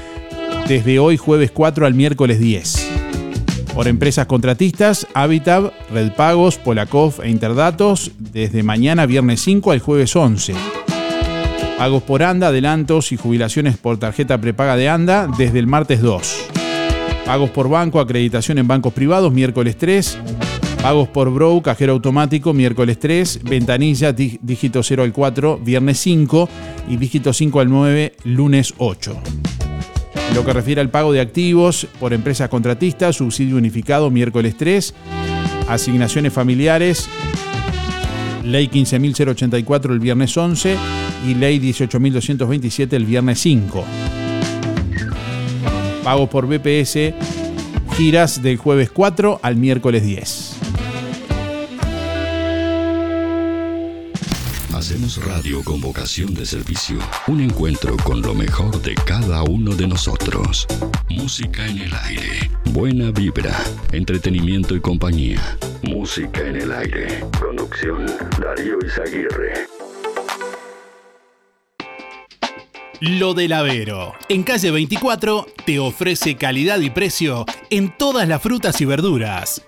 desde hoy jueves 4 al miércoles 10. Por empresas contratistas, Habitab, Red Pagos, Polakov e Interdatos desde mañana viernes 5 al jueves 11. Pagos por ANDA, adelantos y jubilaciones por tarjeta prepaga de ANDA desde el martes 2. Pagos por banco, acreditación en bancos privados, miércoles 3. Pagos por Brow, cajero automático, miércoles 3. Ventanilla, dígito 0 al 4, viernes 5. Y dígito 5 al 9, lunes 8. En lo que refiere al pago de activos por empresas contratistas, subsidio unificado, miércoles 3. Asignaciones familiares, ley 15.084 el viernes 11 y Ley 18.227 el viernes 5. Pago por BPS, giras del jueves 4 al miércoles 10. Hacemos radio con vocación de servicio. Un encuentro con lo mejor de cada uno de nosotros. Música en el aire. Buena vibra. Entretenimiento y compañía. Música en el aire. Conducción Darío Izaguirre. Lo del Avero. En calle 24 te ofrece calidad y precio en todas las frutas y verduras.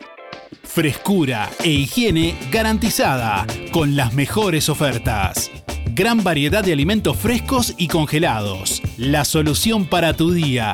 Frescura e higiene garantizada con las mejores ofertas. Gran variedad de alimentos frescos y congelados. La solución para tu día.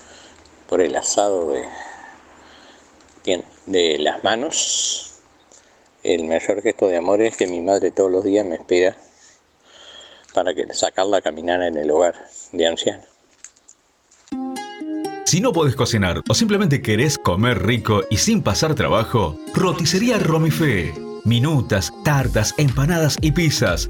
por el asado de, de las manos el mayor gesto de amor es que mi madre todos los días me espera para que sacarla a caminar en el hogar de ancianos. Si no podés cocinar o simplemente querés comer rico y sin pasar trabajo, roticería Romifé. Minutas, tartas, empanadas y pizzas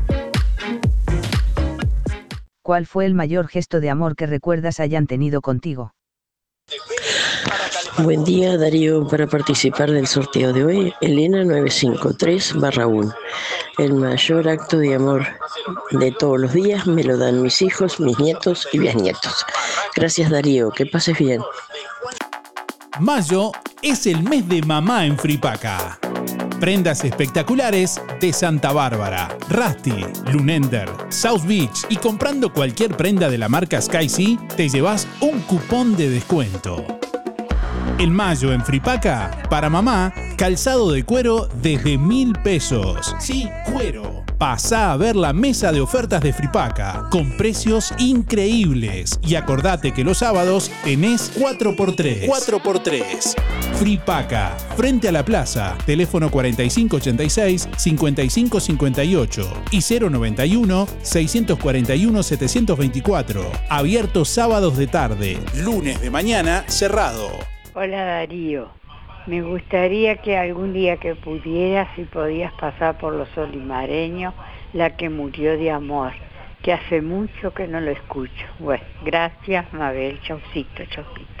¿Cuál fue el mayor gesto de amor que recuerdas hayan tenido contigo? Buen día Darío, para participar del sorteo de hoy, Elena 953-1. El mayor acto de amor de todos los días me lo dan mis hijos, mis nietos y bisnietos. Gracias Darío, que pases bien. Mayo es el mes de mamá en Fripaca. Prendas espectaculares de Santa Bárbara, Rusty, Lunender, South Beach y comprando cualquier prenda de la marca Sky te llevas un cupón de descuento. En mayo en Fripaca, para mamá, calzado de cuero desde mil pesos. Sí, cuero. Pasa a ver la mesa de ofertas de Fripaca, con precios increíbles. Y acordate que los sábados tenés 4x3. 4x3. Fripaca, frente a la plaza, teléfono 4586-5558 y 091-641-724. Abierto sábados de tarde, lunes de mañana cerrado. Hola Darío, me gustaría que algún día que pudieras, si podías pasar por los olimareños, la que murió de amor, que hace mucho que no lo escucho. Bueno, gracias Mabel, chaucito, chaucito.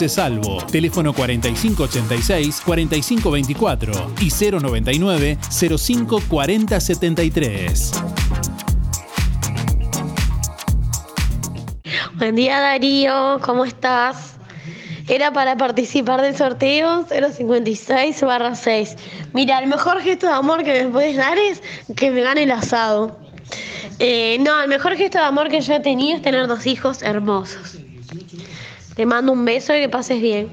Salvo. Teléfono 4586-4524 y 099-054073. Buen día Darío, ¿cómo estás? Era para participar del sorteo 056 barra 6. Mira, el mejor gesto de amor que me puedes dar es que me gane el asado. Eh, no, el mejor gesto de amor que yo he tenido es tener dos hijos hermosos. Te mando un beso y que pases bien.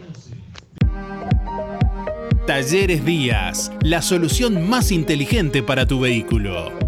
Talleres Díaz, la solución más inteligente para tu vehículo.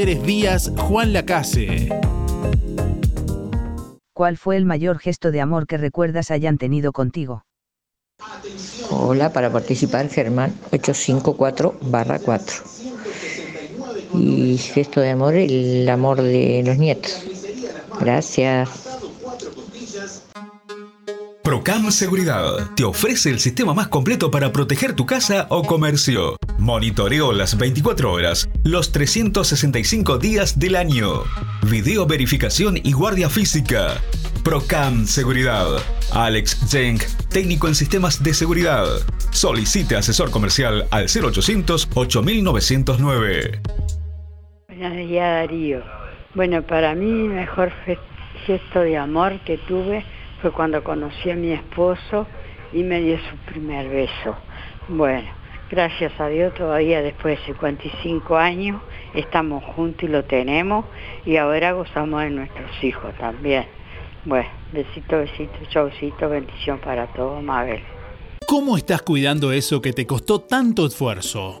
Talleres Díaz Juan Lacase. ¿Cuál fue el mayor gesto de amor que recuerdas hayan tenido contigo? Hola, para participar Germán 854-4. Y gesto de amor, el amor de los nietos. Gracias. Procam Seguridad te ofrece el sistema más completo para proteger tu casa o comercio. Monitoreo las 24 horas, los 365 días del año. Video verificación y guardia física. Procam Seguridad. Alex Jenk, técnico en sistemas de seguridad. Solicite asesor comercial al 0800 8909. Buenos días Darío. Bueno, para mí mejor gesto de amor que tuve fue cuando conocí a mi esposo y me dio su primer beso. Bueno, gracias a Dios todavía después de 55 años estamos juntos y lo tenemos y ahora gozamos de nuestros hijos también. Bueno, besito, besito, chaucito, bendición para todos, Mabel. ¿Cómo estás cuidando eso que te costó tanto esfuerzo?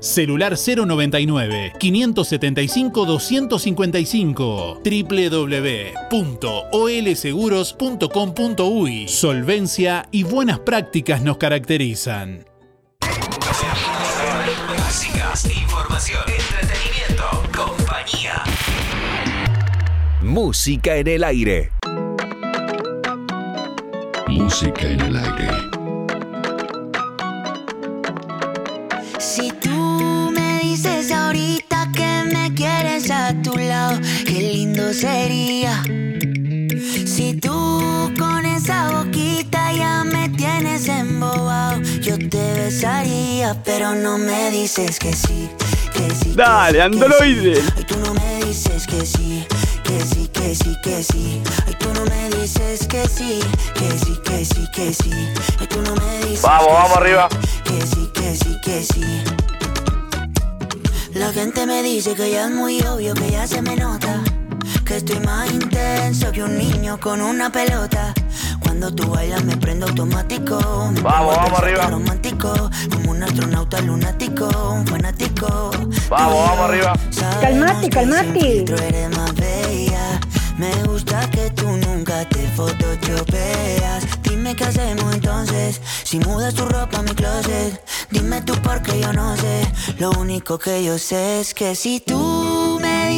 celular 099-575-255, www.olseguros.com.uy. Solvencia y buenas prácticas nos caracterizan. Información, entretenimiento, compañía. Música en el aire. Música en el aire. Sería. Si tú con esa boquita ya me tienes embobado, yo te besaría, pero no me dices que sí, que sí. Dale, androide. Ay, tú no me dices que sí, que sí, que sí, que sí. Ay, tú no me dices que sí, que sí, que sí, que sí. Ay, tú no me dices Vamos, que vamos sí, arriba. Que sí, que sí, que sí. La gente me dice que ya es muy obvio, que ya se me nota. Que estoy más intenso que un niño con una pelota. Cuando tú bailas me prendo automático. Me Vamos, vamos arriba. romántico, como un astronauta lunático, un fanático. Vamos, vamos arriba. Calmate, calmate. eres más bella. Me gusta que tú nunca te photoshopeas. Dime qué hacemos entonces. Si mudas tu ropa a mi closet. Dime tú porque yo no sé. Lo único que yo sé es que si tú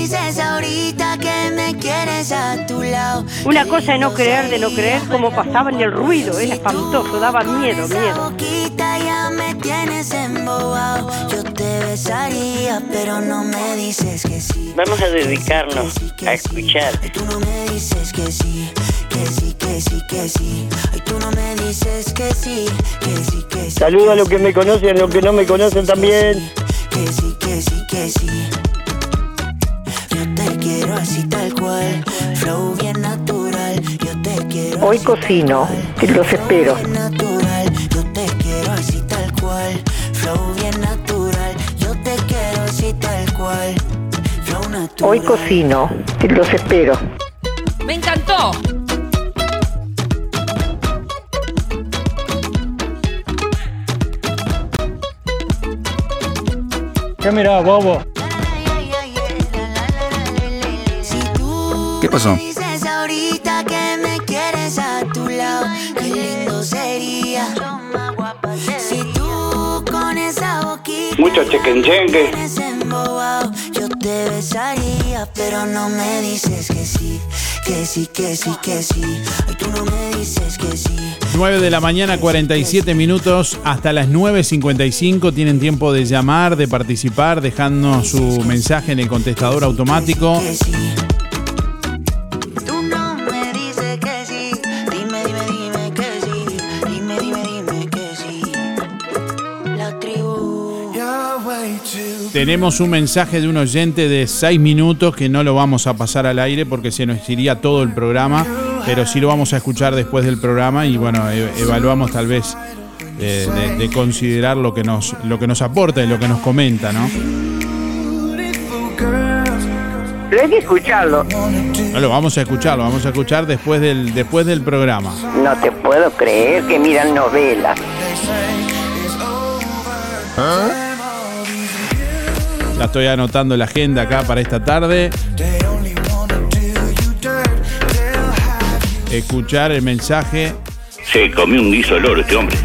dices ahorita que me quieres a tu lado. Una cosa es no creer de no creer, como pasaba en el ruido, era espantoso, daba miedo, miedo. boquita ya me tienes embobado. Yo te besaría, pero no me dices que sí. Vamos a dedicarnos a escuchar. Tú no me dices que sí, que sí, que sí, que sí. Ay, tú no me dices que sí, que sí, que sí. Saludo a los que me conocen, a los que no me conocen también. Que sí, que sí, que sí. Te quiero así tal cual, flow bien natural. Yo te quiero Hoy cocino, cual, los espero. natural. Yo te quiero así tal cual, flow bien natural. Yo te quiero así tal cual, flow natural. Hoy cocino, los espero. Me encantó. ¿Qué mirá, bobo? Pasó? Dices ahorita que me quieres a tu lado, qué lindo sería. Si tú con esa boquita Mucho chequenchengue. tienes embobado, yo te besaría, pero no me dices que sí, que sí, que sí, que sí. Ay, tú no me dices que sí. 9 de la mañana, 47 minutos. Hasta las 9.55 tienen tiempo de llamar, de participar, dejando su mensaje en el contestador automático. Tenemos un mensaje de un oyente de 6 minutos que no lo vamos a pasar al aire porque se nos iría todo el programa, pero sí lo vamos a escuchar después del programa y bueno, e- evaluamos tal vez eh, de, de considerar lo que, nos, lo que nos aporta y lo que nos comenta, ¿no? Pero hay que escucharlo. No, lo vamos a escuchar, lo vamos a escuchar después del, después del programa. No te puedo creer que miran novelas. Ya estoy anotando la agenda acá para esta tarde. Escuchar el mensaje. Se comió un guiso de loro este hombre.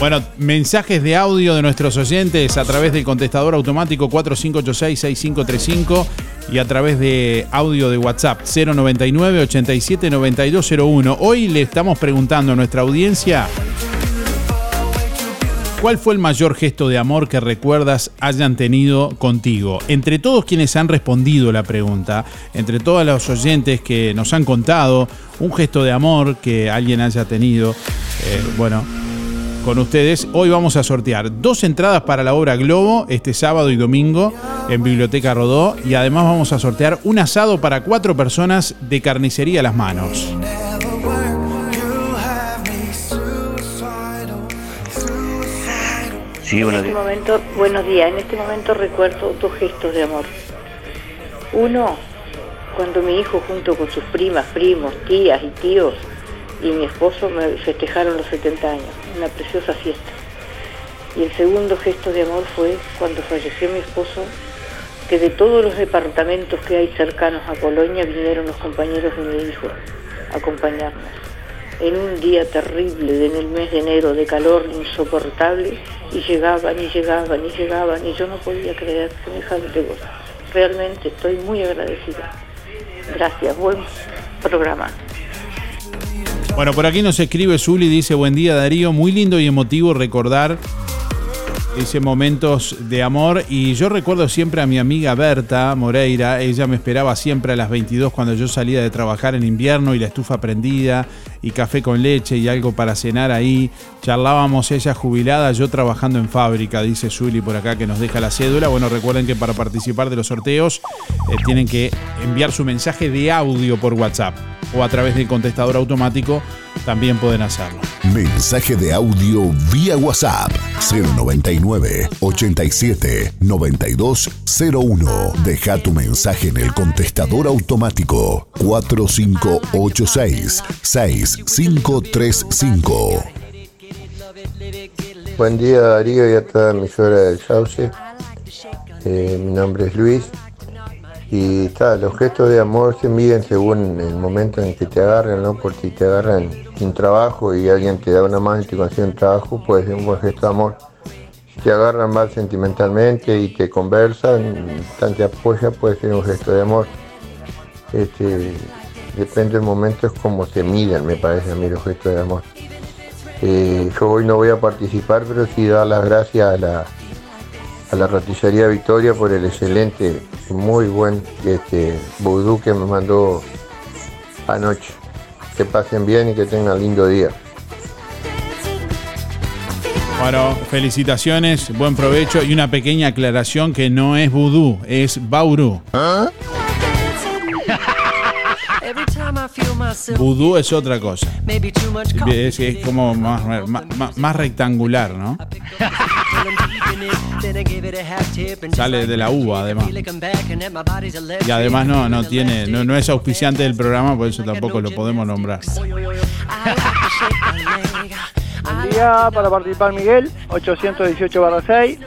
Bueno, mensajes de audio de nuestros oyentes a través del contestador automático 4586-6535 y a través de audio de WhatsApp 099 87 9201. Hoy le estamos preguntando a nuestra audiencia ¿Cuál fue el mayor gesto de amor que recuerdas hayan tenido contigo? Entre todos quienes han respondido la pregunta, entre todos los oyentes que nos han contado un gesto de amor que alguien haya tenido, eh, bueno, con ustedes, hoy vamos a sortear dos entradas para la obra Globo este sábado y domingo en Biblioteca Rodó y además vamos a sortear un asado para cuatro personas de carnicería a las manos. Sí, buenos este momento, buenos días, en este momento recuerdo dos gestos de amor. Uno, cuando mi hijo junto con sus primas, primos, tías y tíos y mi esposo me festejaron los 70 años, una preciosa fiesta. Y el segundo gesto de amor fue cuando falleció mi esposo, que de todos los departamentos que hay cercanos a Colonia vinieron los compañeros de mi hijo a acompañarnos. En un día terrible, en el mes de enero, de calor insoportable, y llegaban y llegaban y llegaban, y yo no podía creer semejante cosa. Realmente estoy muy agradecida. Gracias, buen programa. Bueno, por aquí nos escribe Zuli, dice, buen día Darío, muy lindo y emotivo recordar ese momentos de amor y yo recuerdo siempre a mi amiga Berta Moreira, ella me esperaba siempre a las 22 cuando yo salía de trabajar en invierno y la estufa prendida y café con leche y algo para cenar ahí, charlábamos ella jubilada, yo trabajando en fábrica, dice Zuli por acá que nos deja la cédula, bueno recuerden que para participar de los sorteos eh, tienen que enviar su mensaje de audio por WhatsApp. O a través del contestador automático también pueden hacerlo. Mensaje de audio vía WhatsApp 099 87 9201. Deja tu mensaje en el contestador automático 4586 6535. Buen día Darío y a toda mi emisora del Sauce. Eh, mi nombre es Luis. Y está, los gestos de amor se miden según el momento en que te agarran, ¿no? Porque si te agarran sin trabajo y alguien te da una mano y te consigue un trabajo, puede ser un buen gesto de amor. Si te agarran más sentimentalmente y te conversan, te apoya, puede ser un gesto de amor. Este, depende del momento, es como se miden, me parece a mí, los gestos de amor. Eh, yo hoy no voy a participar, pero sí dar las gracias a la, a la roticería Victoria por el excelente, muy buen este, vudú que me mandó anoche. Que pasen bien y que tengan lindo día. Bueno, felicitaciones, buen provecho y una pequeña aclaración que no es vudú, es bauru. Vudú es otra cosa. Es, es como más, más- más rectangular, ¿no? Sale de la uva, además. Y además no, no tiene, no, no es auspiciante del programa, por eso tampoco lo podemos nombrar. Buen día para participar Miguel, 818 barra 6.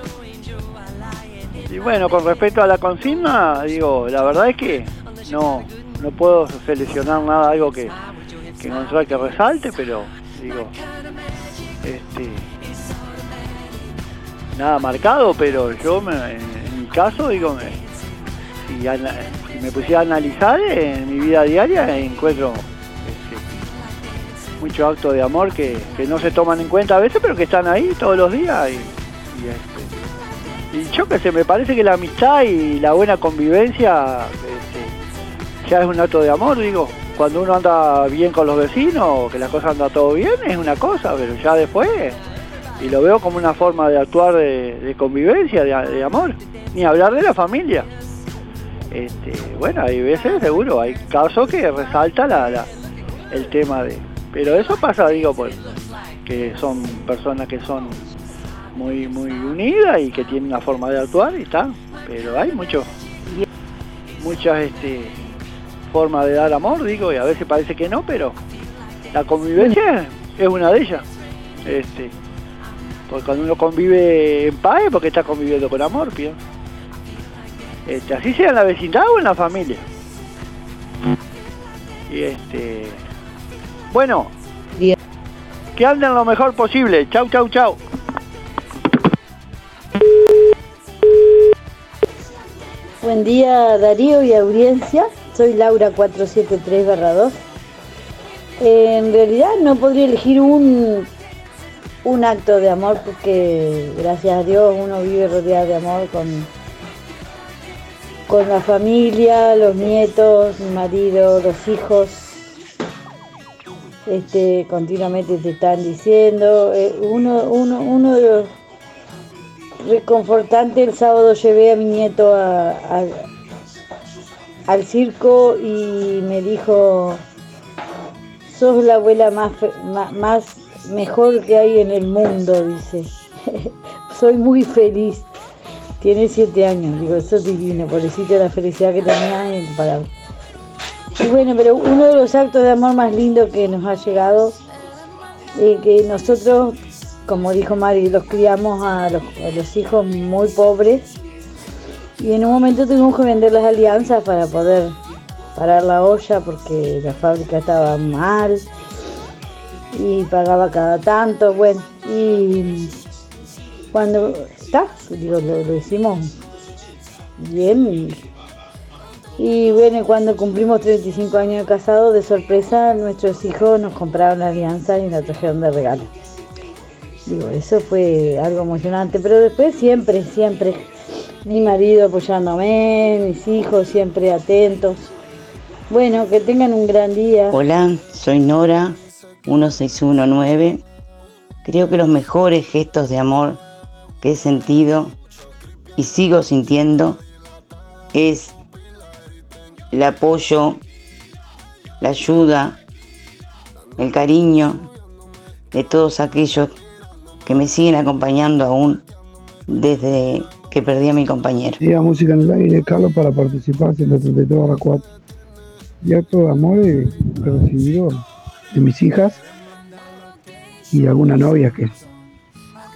Y bueno, con respecto a la consigna, digo, la verdad es que no, no puedo seleccionar nada, algo que, que encontrar que resalte, pero digo, este, nada marcado, pero yo me- en, mi caso, digo, me, si, me pusiera a analizar en mi vida diaria, encuentro muchos actos de amor que, que no se toman en cuenta a veces, pero que están ahí todos los días. Y, y, este, y yo que sé, me parece que la amistad y la buena convivencia este, ya es un acto de amor, digo. Cuando uno anda bien con los vecinos, que la cosa anda todo bien, es una cosa, pero ya después, y lo veo como una forma de actuar de, convivencia, de, de amor. Ni hablar de la familia. Este, bueno, hay veces seguro, hay casos que resalta la, la- el tema de... Pero eso pasa, digo, pues, que son personas que son muy muy unidas y que tienen una forma de actuar y está. Pero hay muchos, muchas este, formas de dar amor, digo, y a veces parece que no, pero la convivencia es una de ellas. Este, porque cuando uno convive en paz es porque está conviviendo con amor, pienso. Este, así sea en la vecindad o en la familia. Y este. Bueno. Que anden lo mejor posible. Chau, chau, chau. Buen día Darío y audiencia, soy Laura 473-2. En realidad no podría elegir un, un acto de amor porque gracias a Dios uno vive rodeado de amor con, con la familia, los nietos, mi marido, los hijos. Este, continuamente te están diciendo, eh, uno, uno, uno de los reconfortante. El sábado llevé a mi nieto a- al circo y me dijo, sos la abuela más, más mejor que hay en el mundo, dice. Soy muy feliz. Tiene siete años, digo, eso es divino, pobrecito la felicidad que tenía imparable. Y bueno, pero uno de los actos de amor más lindos que nos ha llegado, eh, que nosotros como dijo Mari, los criamos a los, a los hijos muy pobres y en un momento tuvimos que vender las alianzas para poder parar la olla porque la fábrica estaba mal y pagaba cada tanto, bueno, y cuando está, digo, lo, lo hicimos bien y, bueno, cuando cumplimos 35 años de casado, de sorpresa, nuestros hijos nos compraron la alianza y nos trajeron de regalo. Digo, eso fue algo emocionante, pero después siempre, siempre, mi marido apoyándome, mis hijos siempre atentos. Bueno, que tengan un gran día. Hola, soy Nora, 1619. Creo que los mejores gestos de amor que he sentido y sigo sintiendo es el apoyo la ayuda, el cariño de todos aquellos que me siguen acompañando aún desde que perdí a mi compañero. Y la música en el aire, Carlos, para participar 133 barra 4. Y acto de amor he recibido de mis hijas y de algunas novias que,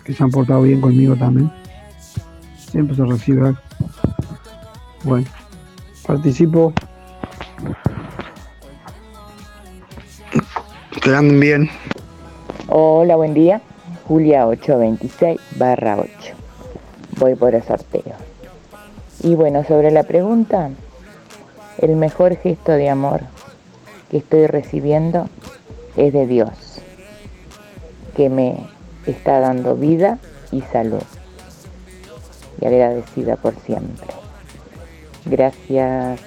que se han portado bien conmigo también. Siempre se recibe algo. Bueno, participo. Que anden bien. Hola, buen día. Julia 826 barra 8. Voy por el sorteo. Y bueno, sobre la pregunta, el mejor gesto de amor que estoy recibiendo es de Dios, que me está dando vida y salud. Y agradecida por siempre. Gracias.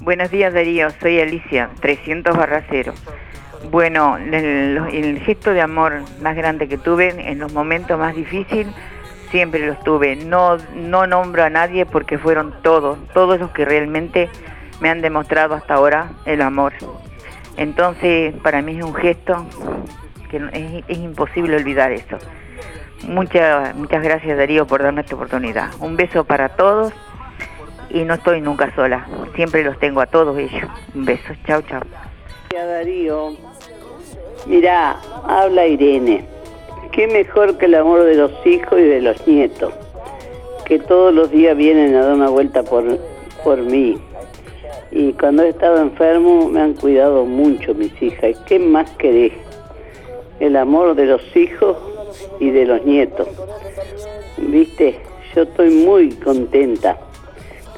Buenos días Darío, soy Alicia, 300 barra 0. Bueno, el, gesto de amor más grande que tuve en los momentos más difíciles, siempre los tuve. No, no nombro a nadie porque fueron todos, todos los que realmente me han demostrado hasta ahora el amor. Entonces, para mí es un gesto que es, imposible olvidar eso. Muchas, muchas gracias Darío por darme esta oportunidad. Un beso para todos y no estoy nunca sola. Siempre los tengo a todos ellos. Un beso. Chao, chao. Darío. Mirá, habla Irene. Qué mejor que el amor de los hijos y de los nietos, que todos los días vienen a dar una vuelta por, por mí. Y cuando he estado enfermo me han cuidado mucho mis hijas. ¿Y qué más querés? El amor de los hijos y de los nietos. Viste, yo estoy muy contenta.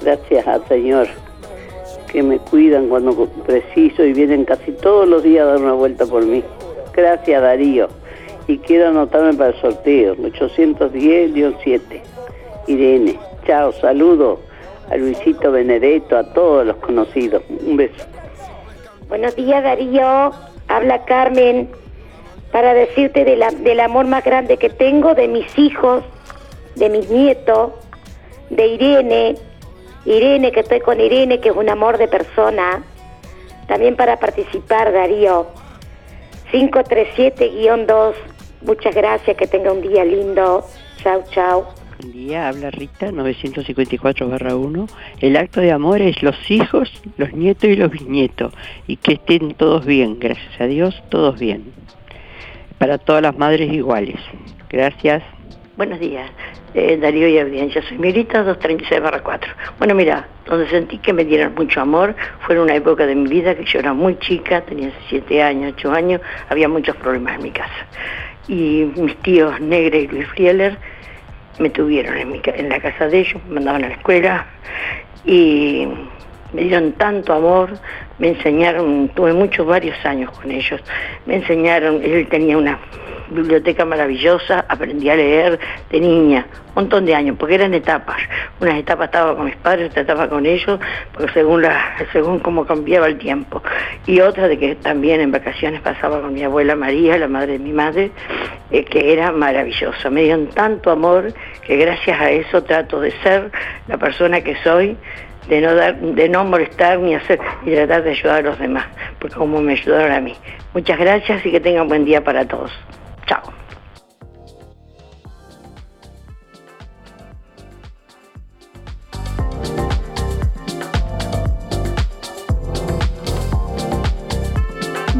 Gracias al Señor que me cuidan cuando preciso y vienen casi todos los días a dar una vuelta por mí. Gracias Darío. Y quiero anotarme para el sorteo, 810-7. Irene. Chao, saludo a Luisito Benedetto, a todos los conocidos. Un beso. Buenos días Darío. Habla Carmen para decirte del amor más grande que tengo de mis hijos, de mis nietos, de Irene, Irene, que estoy con Irene, que es un amor de persona. También para participar, Darío. 537-2. Muchas gracias, que tenga un día lindo. Chau, chau. Buen día, habla Rita, 954-1. El acto de amor es los hijos, los nietos y los bisnietos. Y que estén todos bien, gracias a Dios, todos bien. Para todas las madres iguales. Gracias. Buenos días, eh, Darío y audiencia. Soy Mirita 236 4. Bueno, mira, donde sentí que me dieron mucho amor fue en una época de mi vida que yo era muy chica, tenía 7 años, 8 años, había muchos problemas en mi casa. Y mis tíos Negre y Luis Frieler me tuvieron en, mi, en la casa de ellos, me mandaban a la escuela y me dieron tanto amor, me enseñaron, tuve muchos, varios años con ellos, me enseñaron, él tenía una biblioteca maravillosa, aprendí a leer de niña, un montón de años, porque eran etapas. Unas etapas estaba con mis padres, otra etapa con ellos, porque según la, según cómo cambiaba el tiempo. Y otra de que también en vacaciones pasaba con mi abuela María, la madre de mi madre, eh, que era maravillosa. Me dieron tanto amor que gracias a eso trato de ser la persona que soy de no dar, de no molestar ni hacer y tratar de ayudar a los demás, porque como me ayudaron a mí. Muchas gracias y que tengan buen día para todos. Chao.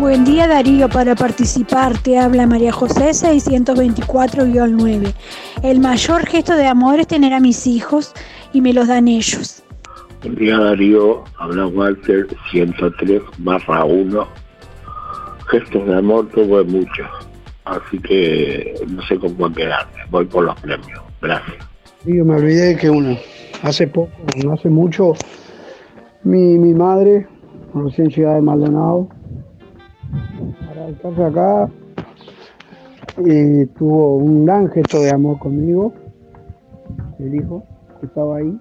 Buen día Darío, para participar te habla María José 624-9. El mayor gesto de amor es tener a mis hijos y me los dan ellos. Día Darío, habla Walter 103 barra 1. Gestos de amor tuve muchos así que no sé cuál quedarme, voy por los premios. Gracias. Yo me olvidé que uno, hace poco, no hace mucho, mi, mi madre, recién llegada de Maldonado, para estarse acá, y tuvo un gran gesto de amor conmigo, el hijo que estaba ahí.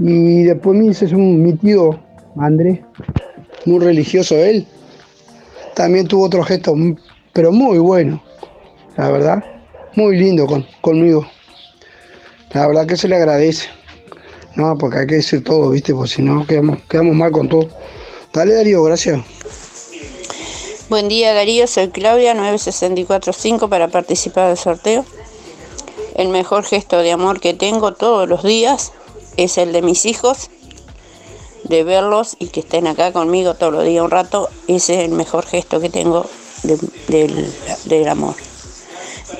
Y después me dice un, mi tío Andrés, muy religioso él, también tuvo otro gesto pero muy bueno, la verdad, muy lindo con, conmigo. La verdad que se le agradece. No, porque hay que decir todo, ¿viste? Porque si no, quedamos, quedamos mal con todo. Dale Darío, gracias. Buen día Darío, soy Claudia 9645 para participar del sorteo. El mejor gesto de amor que tengo todos los días es el de mis hijos, de verlos y que estén acá conmigo todos los días un rato. Ese es el mejor gesto que tengo de- del, del amor.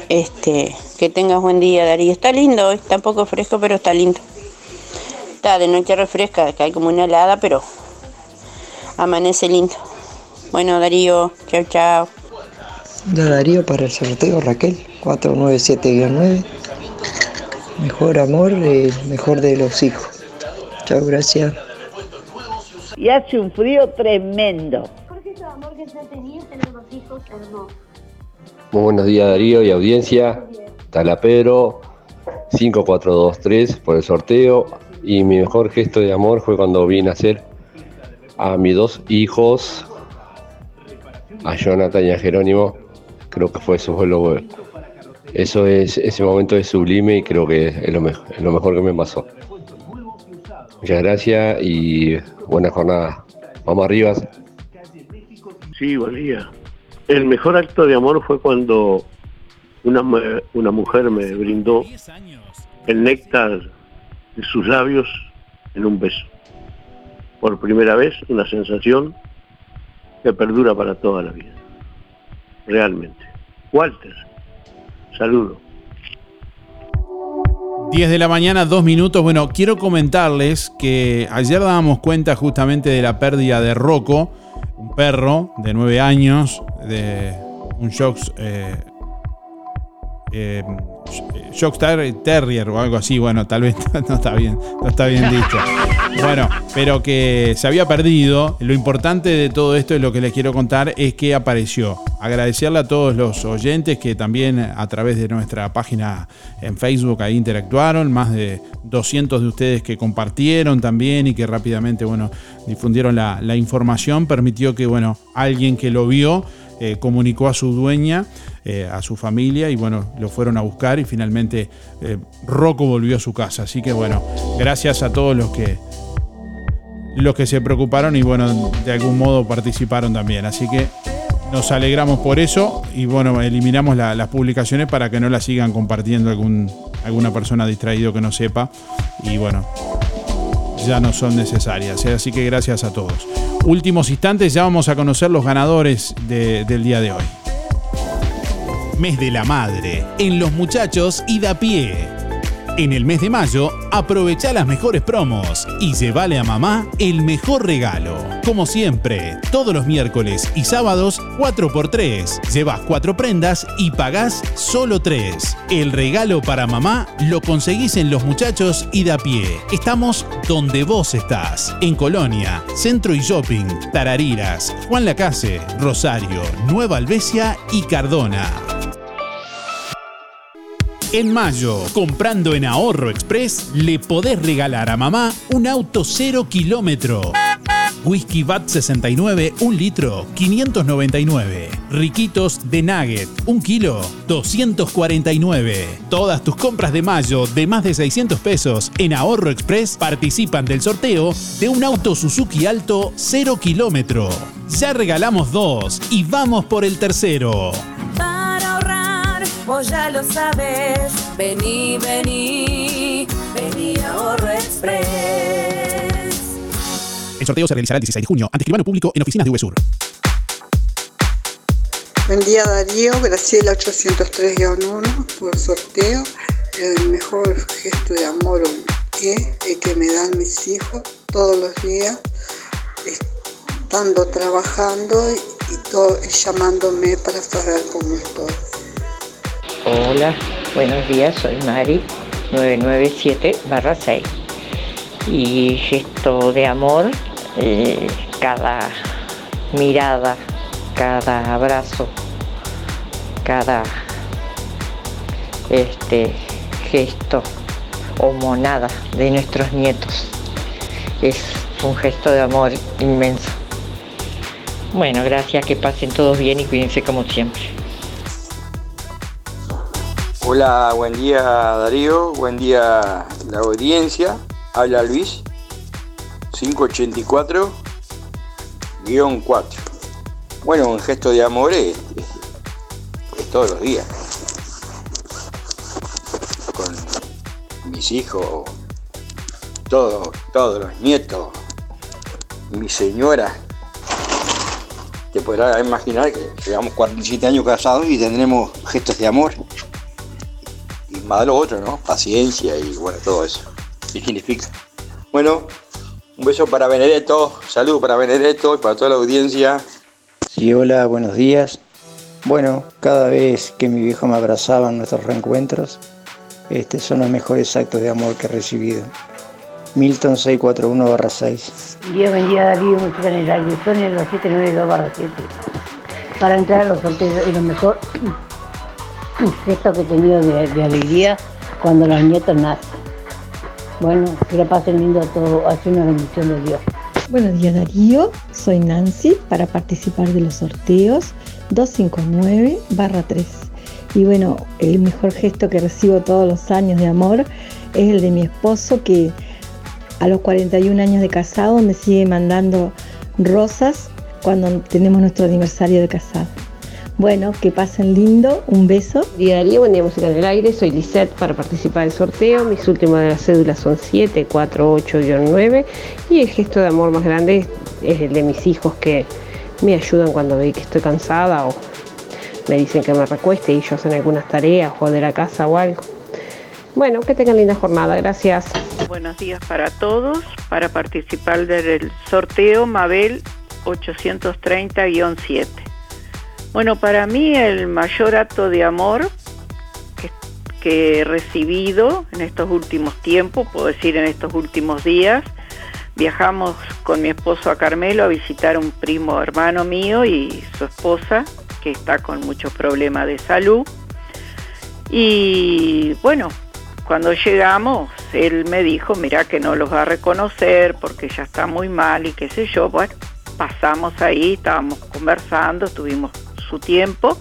Este, que tengas buen día Darío. Está lindo hoy, está un poco fresco, pero está lindo. Está de noche refresca, cae como una helada, pero amanece lindo. Bueno Darío, chao chao. Da Darío para el sorteo, Raquel, 497-9. Mejor amor, el mejor de los hijos. Chao, gracias. Y hace un frío tremendo. Muy buenos días Darío y audiencia. Tala Pedro, 5423 por el sorteo. Y mi mejor gesto de amor fue cuando vi nacer a mis dos hijos, a Jonathan y a Jerónimo. Creo que fue eso fue lo eso es ese momento es sublime y creo que es lo, mejor, lo mejor que me pasó. Muchas gracias y buena jornada. Vamos arriba. Sí, buen día. El mejor acto de amor fue cuando una, una mujer me brindó el néctar de sus labios en un beso. Por primera vez, una sensación que perdura para toda la vida. Realmente. Walter, saludo. 10 de la mañana, dos minutos. Bueno, quiero comentarles que ayer dábamos cuenta justamente de la pérdida de Rocco, un perro de 9 años, de un Shocks, eh, eh, Shocks Ter- Terrier o algo así. Bueno, tal vez no está bien, no está bien dicho. Bueno, pero que se había perdido. Lo importante de todo esto y lo que les quiero contar es que apareció. Agradecerle a todos los oyentes que también a través de nuestra página en Facebook ahí interactuaron. Más de 200 de ustedes que compartieron también y que rápidamente, bueno, difundieron la, la información. Permitió que, bueno, alguien que lo vio eh, comunicó a su dueña, eh, a su familia y bueno, lo fueron a buscar y finalmente eh, Rocco volvió a su casa. Así que bueno, gracias a todos los que los que se preocuparon y bueno, de algún modo participaron también. Así que nos alegramos por eso y bueno, eliminamos la- las publicaciones para que no las sigan compartiendo algún, alguna persona distraído que no sepa. Y bueno, ya no son necesarias. ¿eh? Así que gracias a todos. Últimos instantes, ya vamos a conocer los ganadores de- del día de hoy. Mes de la Madre, en Los Muchachos y da pie. En el mes de mayo, aprovecha las mejores promos y llévale a mamá el mejor regalo. Como siempre, todos los miércoles y sábados, 4x3. Llevas 4 prendas y pagás solo 3. El regalo para mamá lo conseguís en Los Muchachos y da pie. Estamos donde vos estás. En Colonia, Centro y Shopping, Tarariras, Juan Lacase, Rosario, Nueva Albesia y Cardona. En mayo, comprando en Ahorro Express, le podés regalar a mamá un auto cero kilómetro. Whisky VAT 69, un litro, 599. Riquitos de Nugget, un kilo, 249. Todas tus compras de mayo de más de 600 pesos en Ahorro Express participan del sorteo de un auto Suzuki Alto 0 kilómetro. Ya regalamos dos y vamos por el tercero. Vos ya lo sabes. Vení, vení, vení a Ahorro Express. El sorteo se realizará el 16 de junio ante escribano público en oficinas de VSUR. Buen día Darío, Graciela 803-1 por sorteo. El mejor gesto de amor es el que me dan mis hijos todos los días, estando trabajando y, y todo, llamándome para saber cómo estoy. Hola, buenos días, soy Mari 997-6. Y gesto de amor, eh, cada mirada, cada abrazo, cada este gesto o monada de nuestros nietos es un gesto de amor inmenso. Bueno, gracias, que pasen todos bien y cuídense como siempre. Hola, buen día Darío, buen día la audiencia. Habla Luis, 584. 4. Bueno, un gesto de amor es, es todos los días. Con mis hijos, todos, todos los nietos, mi señora. Te podrás imaginar que llevamos 47 años casados y tendremos gestos de amor. Más de lo otro, ¿no? Paciencia y bueno, todo eso. ¿Qué significa? Bueno, un beso para Benedetto, salud para Benedetto y para toda la audiencia. Sí, hola, buenos días. Bueno, cada vez que mi viejo me abrazaba en nuestros reencuentros, este, son los mejores actos de amor que he recibido. Milton 641-6. Dios bendiga a música en el aire, son el 792-7. Para entrar a los sorteos y lo mejor gesto que he tenido de, alegría cuando los nietos nacen. Bueno, que lo pasen lindo a todos, hace una bendición de Dios. Buenos días Darío, soy Nancy para participar de los sorteos 259-3. Y bueno, el mejor gesto que recibo todos los años de amor es el de mi esposo que a los 41 años de casado me sigue mandando rosas cuando tenemos nuestro aniversario de casado. Bueno, que pasen lindo, un beso. Día Darío, buen día música en el aire, soy Lisette para participar del sorteo, mis últimas de las cédulas son 748-9 y el gesto de amor más grande es el de mis hijos que me ayudan cuando ven que estoy cansada o me dicen que me recueste y ellos hacen algunas tareas o de la casa o algo. Bueno, que tengan linda jornada, gracias. Buenos días para todos. Para participar del sorteo Mabel 830-7. Bueno, para mí el mayor acto de amor que, he recibido en estos últimos tiempos, puedo decir en estos últimos días, viajamos con mi esposo a Carmelo a visitar un primo hermano mío y su esposa, que está con muchos problemas de salud. Y bueno, cuando llegamos, él me dijo, mira que no los va a reconocer porque ya está muy mal y qué sé yo. Bueno, pasamos ahí, estábamos conversando, tuvimos su tiempo.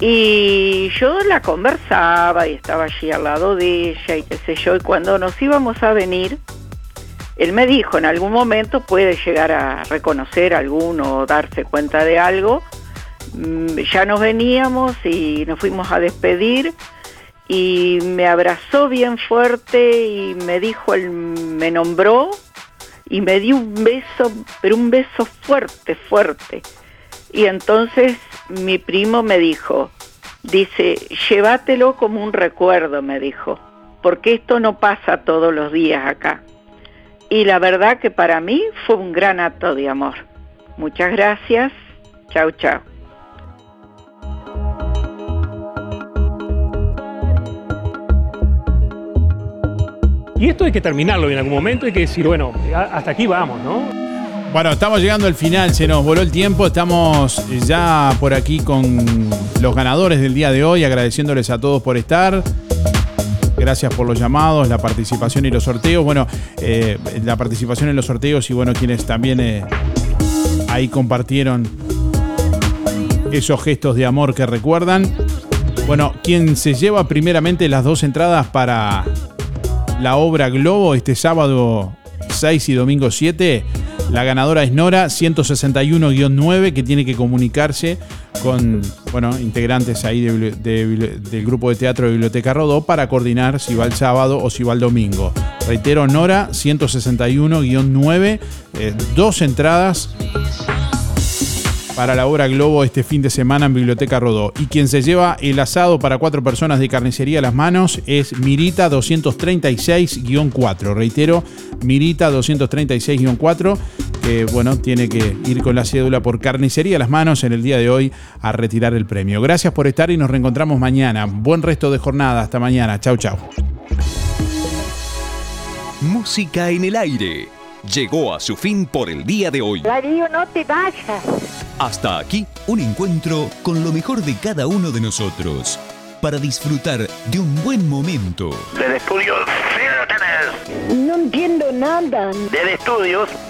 Y yo la conversaba y estaba allí al lado de ella y qué sé yo. Y cuando nos íbamos a venir, él me dijo, en algún momento puede llegar a reconocer a alguno o darse cuenta de algo. Ya nos veníamos y nos fuimos a despedir y me abrazó bien fuerte y me dijo, él me nombró y me dio un beso, pero un beso fuerte, fuerte. Y entonces mi primo me dijo, dice, llévatelo como un recuerdo, me dijo, porque esto no pasa todos los días acá. Y la verdad que para mí fue un gran acto de amor. Muchas gracias. Chao, chao. Y esto hay que terminarlo en algún momento, hay que decir, bueno, hasta aquí vamos, ¿no? Bueno, estamos llegando al final, se nos voló el tiempo, estamos ya por aquí con los ganadores del día de hoy, agradeciéndoles a todos por estar. Gracias por los llamados, la participación y los sorteos. Bueno, eh, la participación en los sorteos y bueno, quienes también eh, ahí compartieron esos gestos de amor que recuerdan. Bueno, quien se lleva primeramente las dos entradas para la obra Globo este sábado 6 y domingo 7. La ganadora es Nora 161-9 que tiene que comunicarse con bueno, integrantes ahí de, de, del grupo de teatro de Biblioteca Rodó para coordinar si va el sábado o si va el domingo. Reitero, Nora 161-9, eh, dos entradas para la obra Globo este fin de semana en Biblioteca Rodó. Y quien se lleva el asado para cuatro personas de carnicería a las manos es Mirita 236-4. Reitero, Mirita 236-4, que bueno, tiene que ir con la cédula por carnicería a las manos en el día de hoy a retirar el premio. Gracias por estar y nos reencontramos mañana. Buen resto de jornada. Hasta mañana. Chau, chau. Música en el aire. Llegó a su fin por el día de hoy. Darío, no te vayas. Hasta aquí un encuentro con lo mejor de cada uno de nosotros para disfrutar de un buen momento. Del estudio, sigan No entiendo nada. Del estudios,